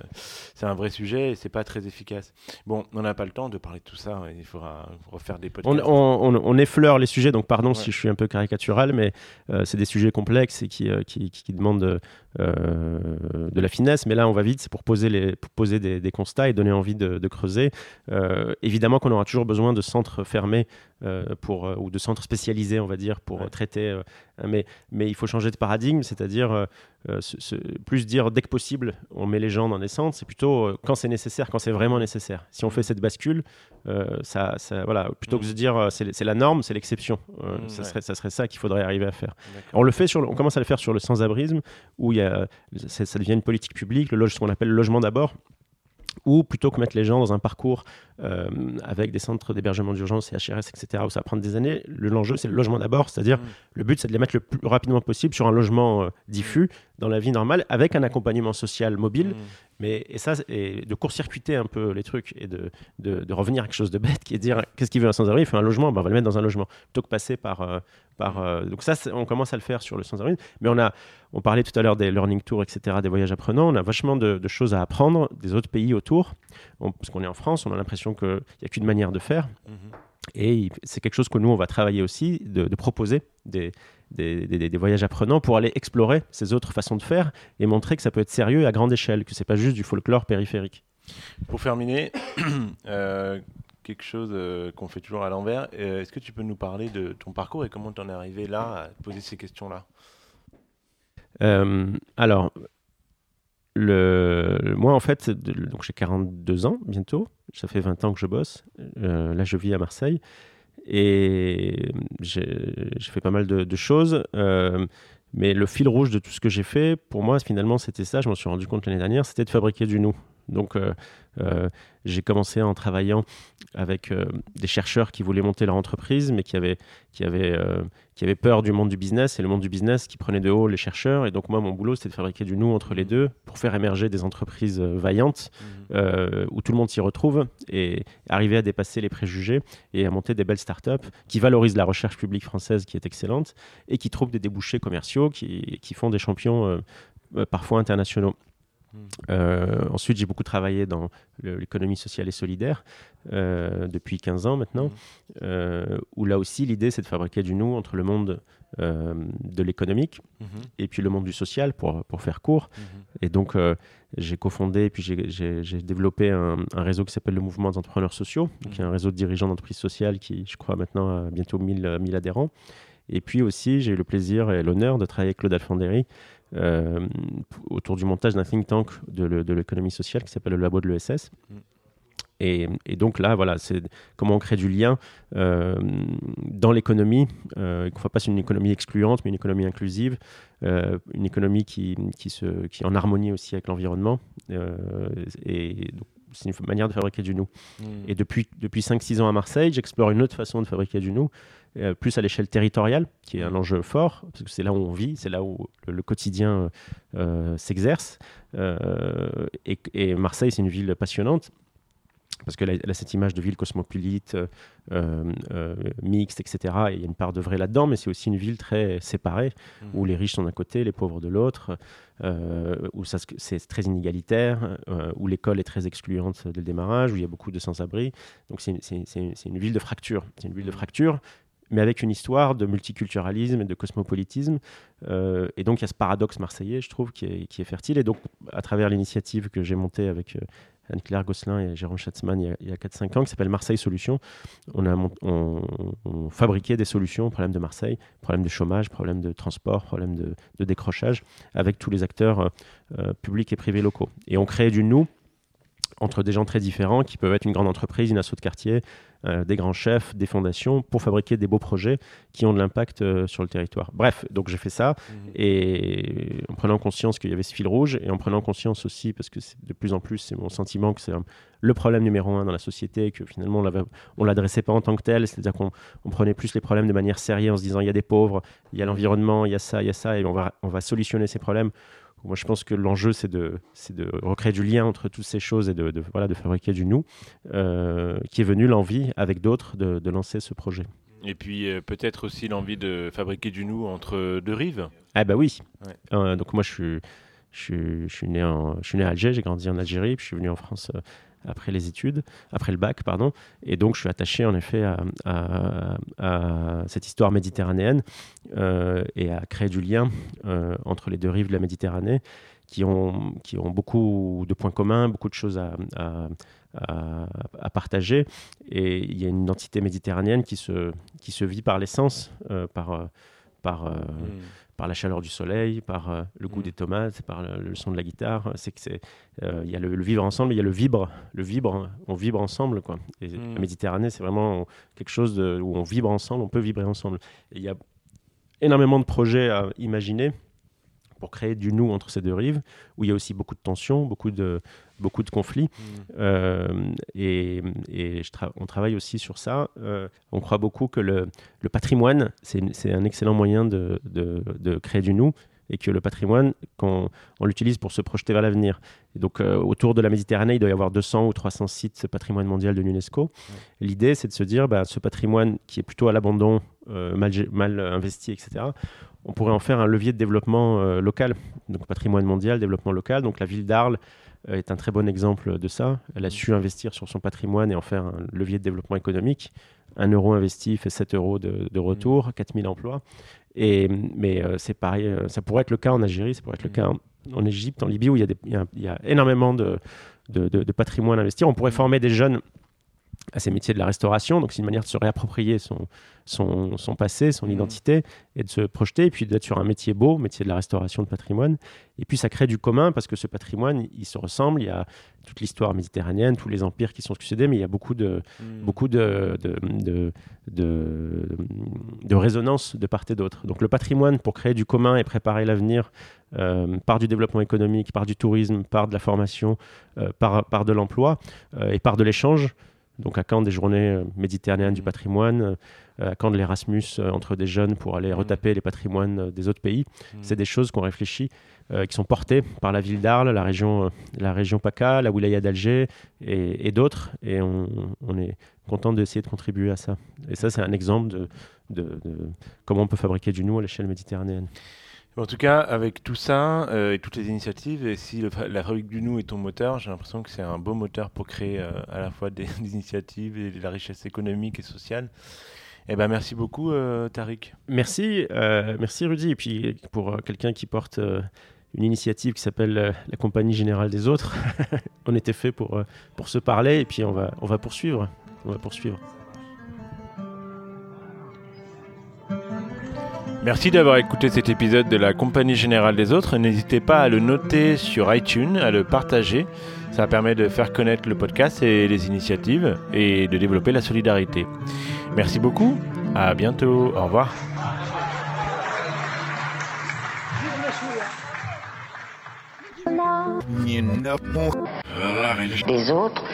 c'est un vrai sujet et c'est pas très efficace. Bon, on n'a pas le temps de parler de tout ça, il faudra refaire des podcasts. on- on- on effleure les sujets, donc pardon Ouais. si je suis un peu caricatural, mais euh, c'est des sujets complexes et qui, euh, qui, qui- qui demandent euh, de la finesse. Mais là, on va vite, c'est pour poser, les, pour poser des, des constats et donner envie de, de creuser. Euh, évidemment qu'on aura toujours besoin de centres fermés euh, pour, euh, ou de centres spécialisés, on va dire, pour Ouais. euh, traiter. euh, mais, mais il faut changer de paradigme, c'est-à-dire euh, euh, ce- ce- plus dire dès que possible, on met les gens dans des centres, c'est plutôt euh, quand c'est nécessaire, quand c'est vraiment nécessaire. Si on fait cette bascule, euh, ça, ça- voilà, plutôt que de se dire euh, c'est la norme, c'est l'exception. Euh, Mhm, ça, ouais. serait, ça serait ça qu'il faudrait arriver à faire. On le fait sur, le- on commence à le faire sur le sans-abrisme, où il y a, c'est- ça devient une politique publique, le loge, ce qu'on appelle le logement d'abord, ou plutôt que mettre les gens dans un parcours euh, avec des centres d'hébergement d'urgence et HRS, etc., où ça va prendre des années, le- l'enjeu c'est le logement d'abord, c'est-à dire Mhm. le but c'est de les mettre le plus rapidement possible sur un logement euh, diffus dans la vie normale, avec un accompagnement social mobile, Mm. Mais et ça, et de court-circuiter un peu les trucs et de, de, de revenir à quelque chose de bête qui est de dire qu'est-ce qu'il veut un sans-abri? Il fait un logement, ben, on va le mettre dans un logement plutôt que passer par. euh, par euh, donc, ça, on commence à le faire sur le sans-abri. Mais on, a, on parlait tout à l'heure des learning tours, etc., des voyages apprenants. On a vachement de, de choses à apprendre des autres pays autour. On- parce qu'on est en France, on a l'impression qu'il n'y a qu'une manière de faire. Mhm. Et c'est quelque chose que nous, on va travailler aussi, de, de proposer des, des, des- des voyages apprenants pour aller explorer ces autres façons de faire et montrer que ça peut être sérieux à grande échelle, que c'est pas juste du folklore périphérique. Pour terminer, euh, quelque chose euh, qu'on fait toujours à l'envers, euh, est-ce que tu peux nous parler de ton parcours et comment tu en es arrivé là à te poser ces questions-là? Euh, alors, le, moi, en fait, donc j'ai 42 ans bientôt. Ça fait 20 ans que je bosse. Là, je vis à Marseille. Et j'ai j'ai fait pas mal de, de choses. Euh, mais le fil rouge de tout ce que j'ai fait, pour moi, finalement, c'était ça. Je m'en suis rendu compte l'année dernière, c'était de fabriquer du nous. Donc, euh, euh, j'ai commencé en travaillant avec euh, des chercheurs qui voulaient monter leur entreprise, mais qui avaient, qui, avaient, qui avaient peur du monde du business, et le monde du business qui prenait de haut les chercheurs. Et donc, moi, mon boulot, c'était de fabriquer du nous entre les deux pour faire émerger des entreprises vaillantes mmh. où tout le monde s'y retrouve et arriver à dépasser les préjugés et à monter des belles startups qui valorisent la recherche publique française qui est excellente et qui trouvent des débouchés commerciaux, qui, qui font des champions parfois internationaux. Euh, ensuite, j'ai beaucoup travaillé dans l'économie sociale et solidaire euh, depuis 15 ans maintenant, euh, où là aussi l'idée c'est de fabriquer du nous entre le monde de l'économique mhm. et puis le monde du social pour, pour faire court. Mhm. Et donc j'ai cofondé et puis j'ai développé un, réseau qui s'appelle le Mouvement d'entrepreneurs sociaux, qui est un réseau de dirigeants d'entreprises sociales qui, je crois, maintenant a bientôt 1000, 1000 adhérents. Et puis aussi, j'ai eu le plaisir et l'honneur de travailler avec Claude Alfandéry euh, autour du montage d'un think tank de l'économie sociale qui s'appelle le Labo de l'ESS. Mm. Et, et, donc là, voilà, c'est comment on crée du lien euh, dans l'économie, euh, qu'on ne fasse pas une économie excluante, mais une économie inclusive, euh, une économie qui, qui, se, qui est en harmonie aussi avec l'environnement. et c'est une manière de fabriquer du nous. Mm. Et depuis, depuis 5-6 ans à Marseille, j'explore une autre façon de fabriquer du nous, plus à l'échelle territoriale, qui est un enjeu fort, parce que c'est là où on vit, c'est là où le, quotidien euh, s'exerce. Euh, et, Marseille, c'est une ville passionnante parce qu'elle a, cette image de ville cosmopolite, mixte, etc. Et il y a une part de vrai là-dedans, mais c'est aussi une ville très séparée, où mmh. les riches sont d'un côté, les pauvres de l'autre, où c'est très inégalitaire, où l'école est très excluante dès le démarrage, où il y a beaucoup de sans-abri. Donc c'est une ville de fracture. C'est une ville de fracture mais avec une histoire de multiculturalisme et de cosmopolitisme. Euh, et donc il y a ce paradoxe marseillais, je trouve, qui est, fertile. Et donc, à travers l'initiative que j'ai montée avec euh, Anne-Claire Gosselin et Jérôme Schatzmann il y a, 4-5 ans, qui s'appelle Marseille Solutions, on a on, fabriquait des solutions aux problèmes de Marseille, problèmes de chômage, problèmes de transport, problèmes de, de décrochage, avec tous les acteurs euh, publics et privés locaux. Et on crée du nous entre des gens très différents qui peuvent être une grande entreprise, une asso de quartier, euh, des grands chefs, des fondations pour fabriquer des beaux projets qui ont de l'impact euh, sur le territoire. Bref, donc j'ai fait ça mhm. et en prenant conscience qu'il y avait ce fil rouge et en prenant conscience aussi, parce que de plus en plus c'est mon sentiment que c'est le problème numéro un dans la société, que finalement on ne l'adressait pas en tant que tel, c'est-à-dire qu'on prenait plus les problèmes de manière sérieuse en se disant il y a des pauvres, il y a l'environnement, il y a ça, il y a ça, et on va, on va solutionner ces problèmes moi, je pense que l'enjeu, c'est de, de recréer du lien entre toutes ces choses et de, voilà, de fabriquer du nous, euh, qui est venu l'envie, avec d'autres, de, lancer ce projet. Et puis euh, peut-être aussi l'envie de fabriquer du nous entre deux rives Ah bah oui. Euh, donc moi, je suis, je, je, suis né en, je suis né à Alger, j'ai grandi en Algérie, puis je suis venu en France après les études, après le bac, pardon. Et donc, je suis attaché en effet à, cette histoire méditerranéenne euh, et à créer du lien euh, entre les deux rives de la Méditerranée qui ont, beaucoup de points communs, beaucoup de choses à, partager. Et il y a une identité méditerranéenne qui se, vit par l'essence, euh, par, par, hmm par la chaleur du soleil, par euh, le goût mm. des tomates, par le, son de la guitare. C'est que c'est, euh, il y a le, vivre ensemble, il y a le vibre, le vibre, on vibre ensemble quoi. Et mm. la Méditerranée, c'est vraiment quelque chose où on vibre ensemble, on peut vibrer ensemble. il y a énormément de projets à imaginer pour créer du nous entre ces deux rives, où il y a aussi beaucoup de tensions, beaucoup de, beaucoup de conflits. Mm. Euh, et, et on travaille aussi sur ça. Euh, on croit beaucoup que le, le patrimoine, c'est un excellent moyen de, de, de, créer du nous et que le patrimoine, quand on l'utilise pour se projeter vers l'avenir. Donc, euh, autour de la Méditerranée, il doit y avoir 200 ou 300 sites patrimoine mondial de l'UNESCO. L'idée, c'est de se dire, bah, ce patrimoine qui est plutôt à l'abandon, mal, mal investi, etc., on pourrait en faire un levier de développement euh, local, donc patrimoine mondial, développement local. Donc la ville d'Arles euh, est un très bon exemple de ça. Elle a su investir sur son patrimoine et en faire un levier de développement économique. Un euro investi fait 7 euros de, retour, 4000 emplois. Et, mais euh, c'est pareil, ça pourrait être le cas en Algérie, ça pourrait être le cas en, Égypte, en Libye, où il y a, il y a, énormément de, de, patrimoine à investir. On pourrait former des jeunes à ces métiers de la restauration. Donc c'est une manière de se réapproprier son, son, son passé, son Mhm. identité, et de se projeter, et puis d'être sur un métier beau, métier de la restauration de patrimoine. Et puis ça crée du commun, parce que ce patrimoine, il se ressemble, il y a toute l'histoire méditerranéenne, tous les empires qui sont succédés, mais il y a beaucoup de, Mm. beaucoup de, de, de, de, de résonance de part et d'autre. Donc le patrimoine, pour créer du commun et préparer l'avenir, euh, par du développement économique, par du tourisme, par de la formation, euh, par, par de l'emploi euh, et par de l'échange. Donc à quand des journées euh, méditerranéennes du Mhm. patrimoine, euh, à quand de l'Erasmus euh, entre des jeunes pour aller Mhm. retaper les patrimoines des autres pays. Mm. C'est des choses qu'on réfléchit, euh, qui sont portées par la ville d'Arles, la région, la région PACA, la wilaya d'Alger et, et d'autres. Et on, on est content d'essayer de contribuer à ça. Et ça, c'est un exemple de, de- de comment on peut fabriquer du nous à l'échelle méditerranéenne. En tout cas, avec tout ça euh, et toutes les initiatives, et si la fabrique du nous est ton moteur, j'ai l'impression que c'est un beau moteur pour créer euh, à la fois des, initiatives et de la richesse économique et sociale. Eh ben, merci beaucoup, euh, Tariq. Merci, euh, merci Rudy. Et puis pour quelqu'un qui porte une initiative qui s'appelle la Compagnie Générale des Autres, on était fait pour, pour se parler et puis on va, on va poursuivre. On va poursuivre. Merci d'avoir écouté cet épisode de la Compagnie Générale des Autres. N'hésitez pas à le noter sur iTunes, à le partager. Ça permet de faire connaître le podcast et les initiatives et de développer la solidarité. Merci beaucoup. À bientôt. Au revoir. Des autres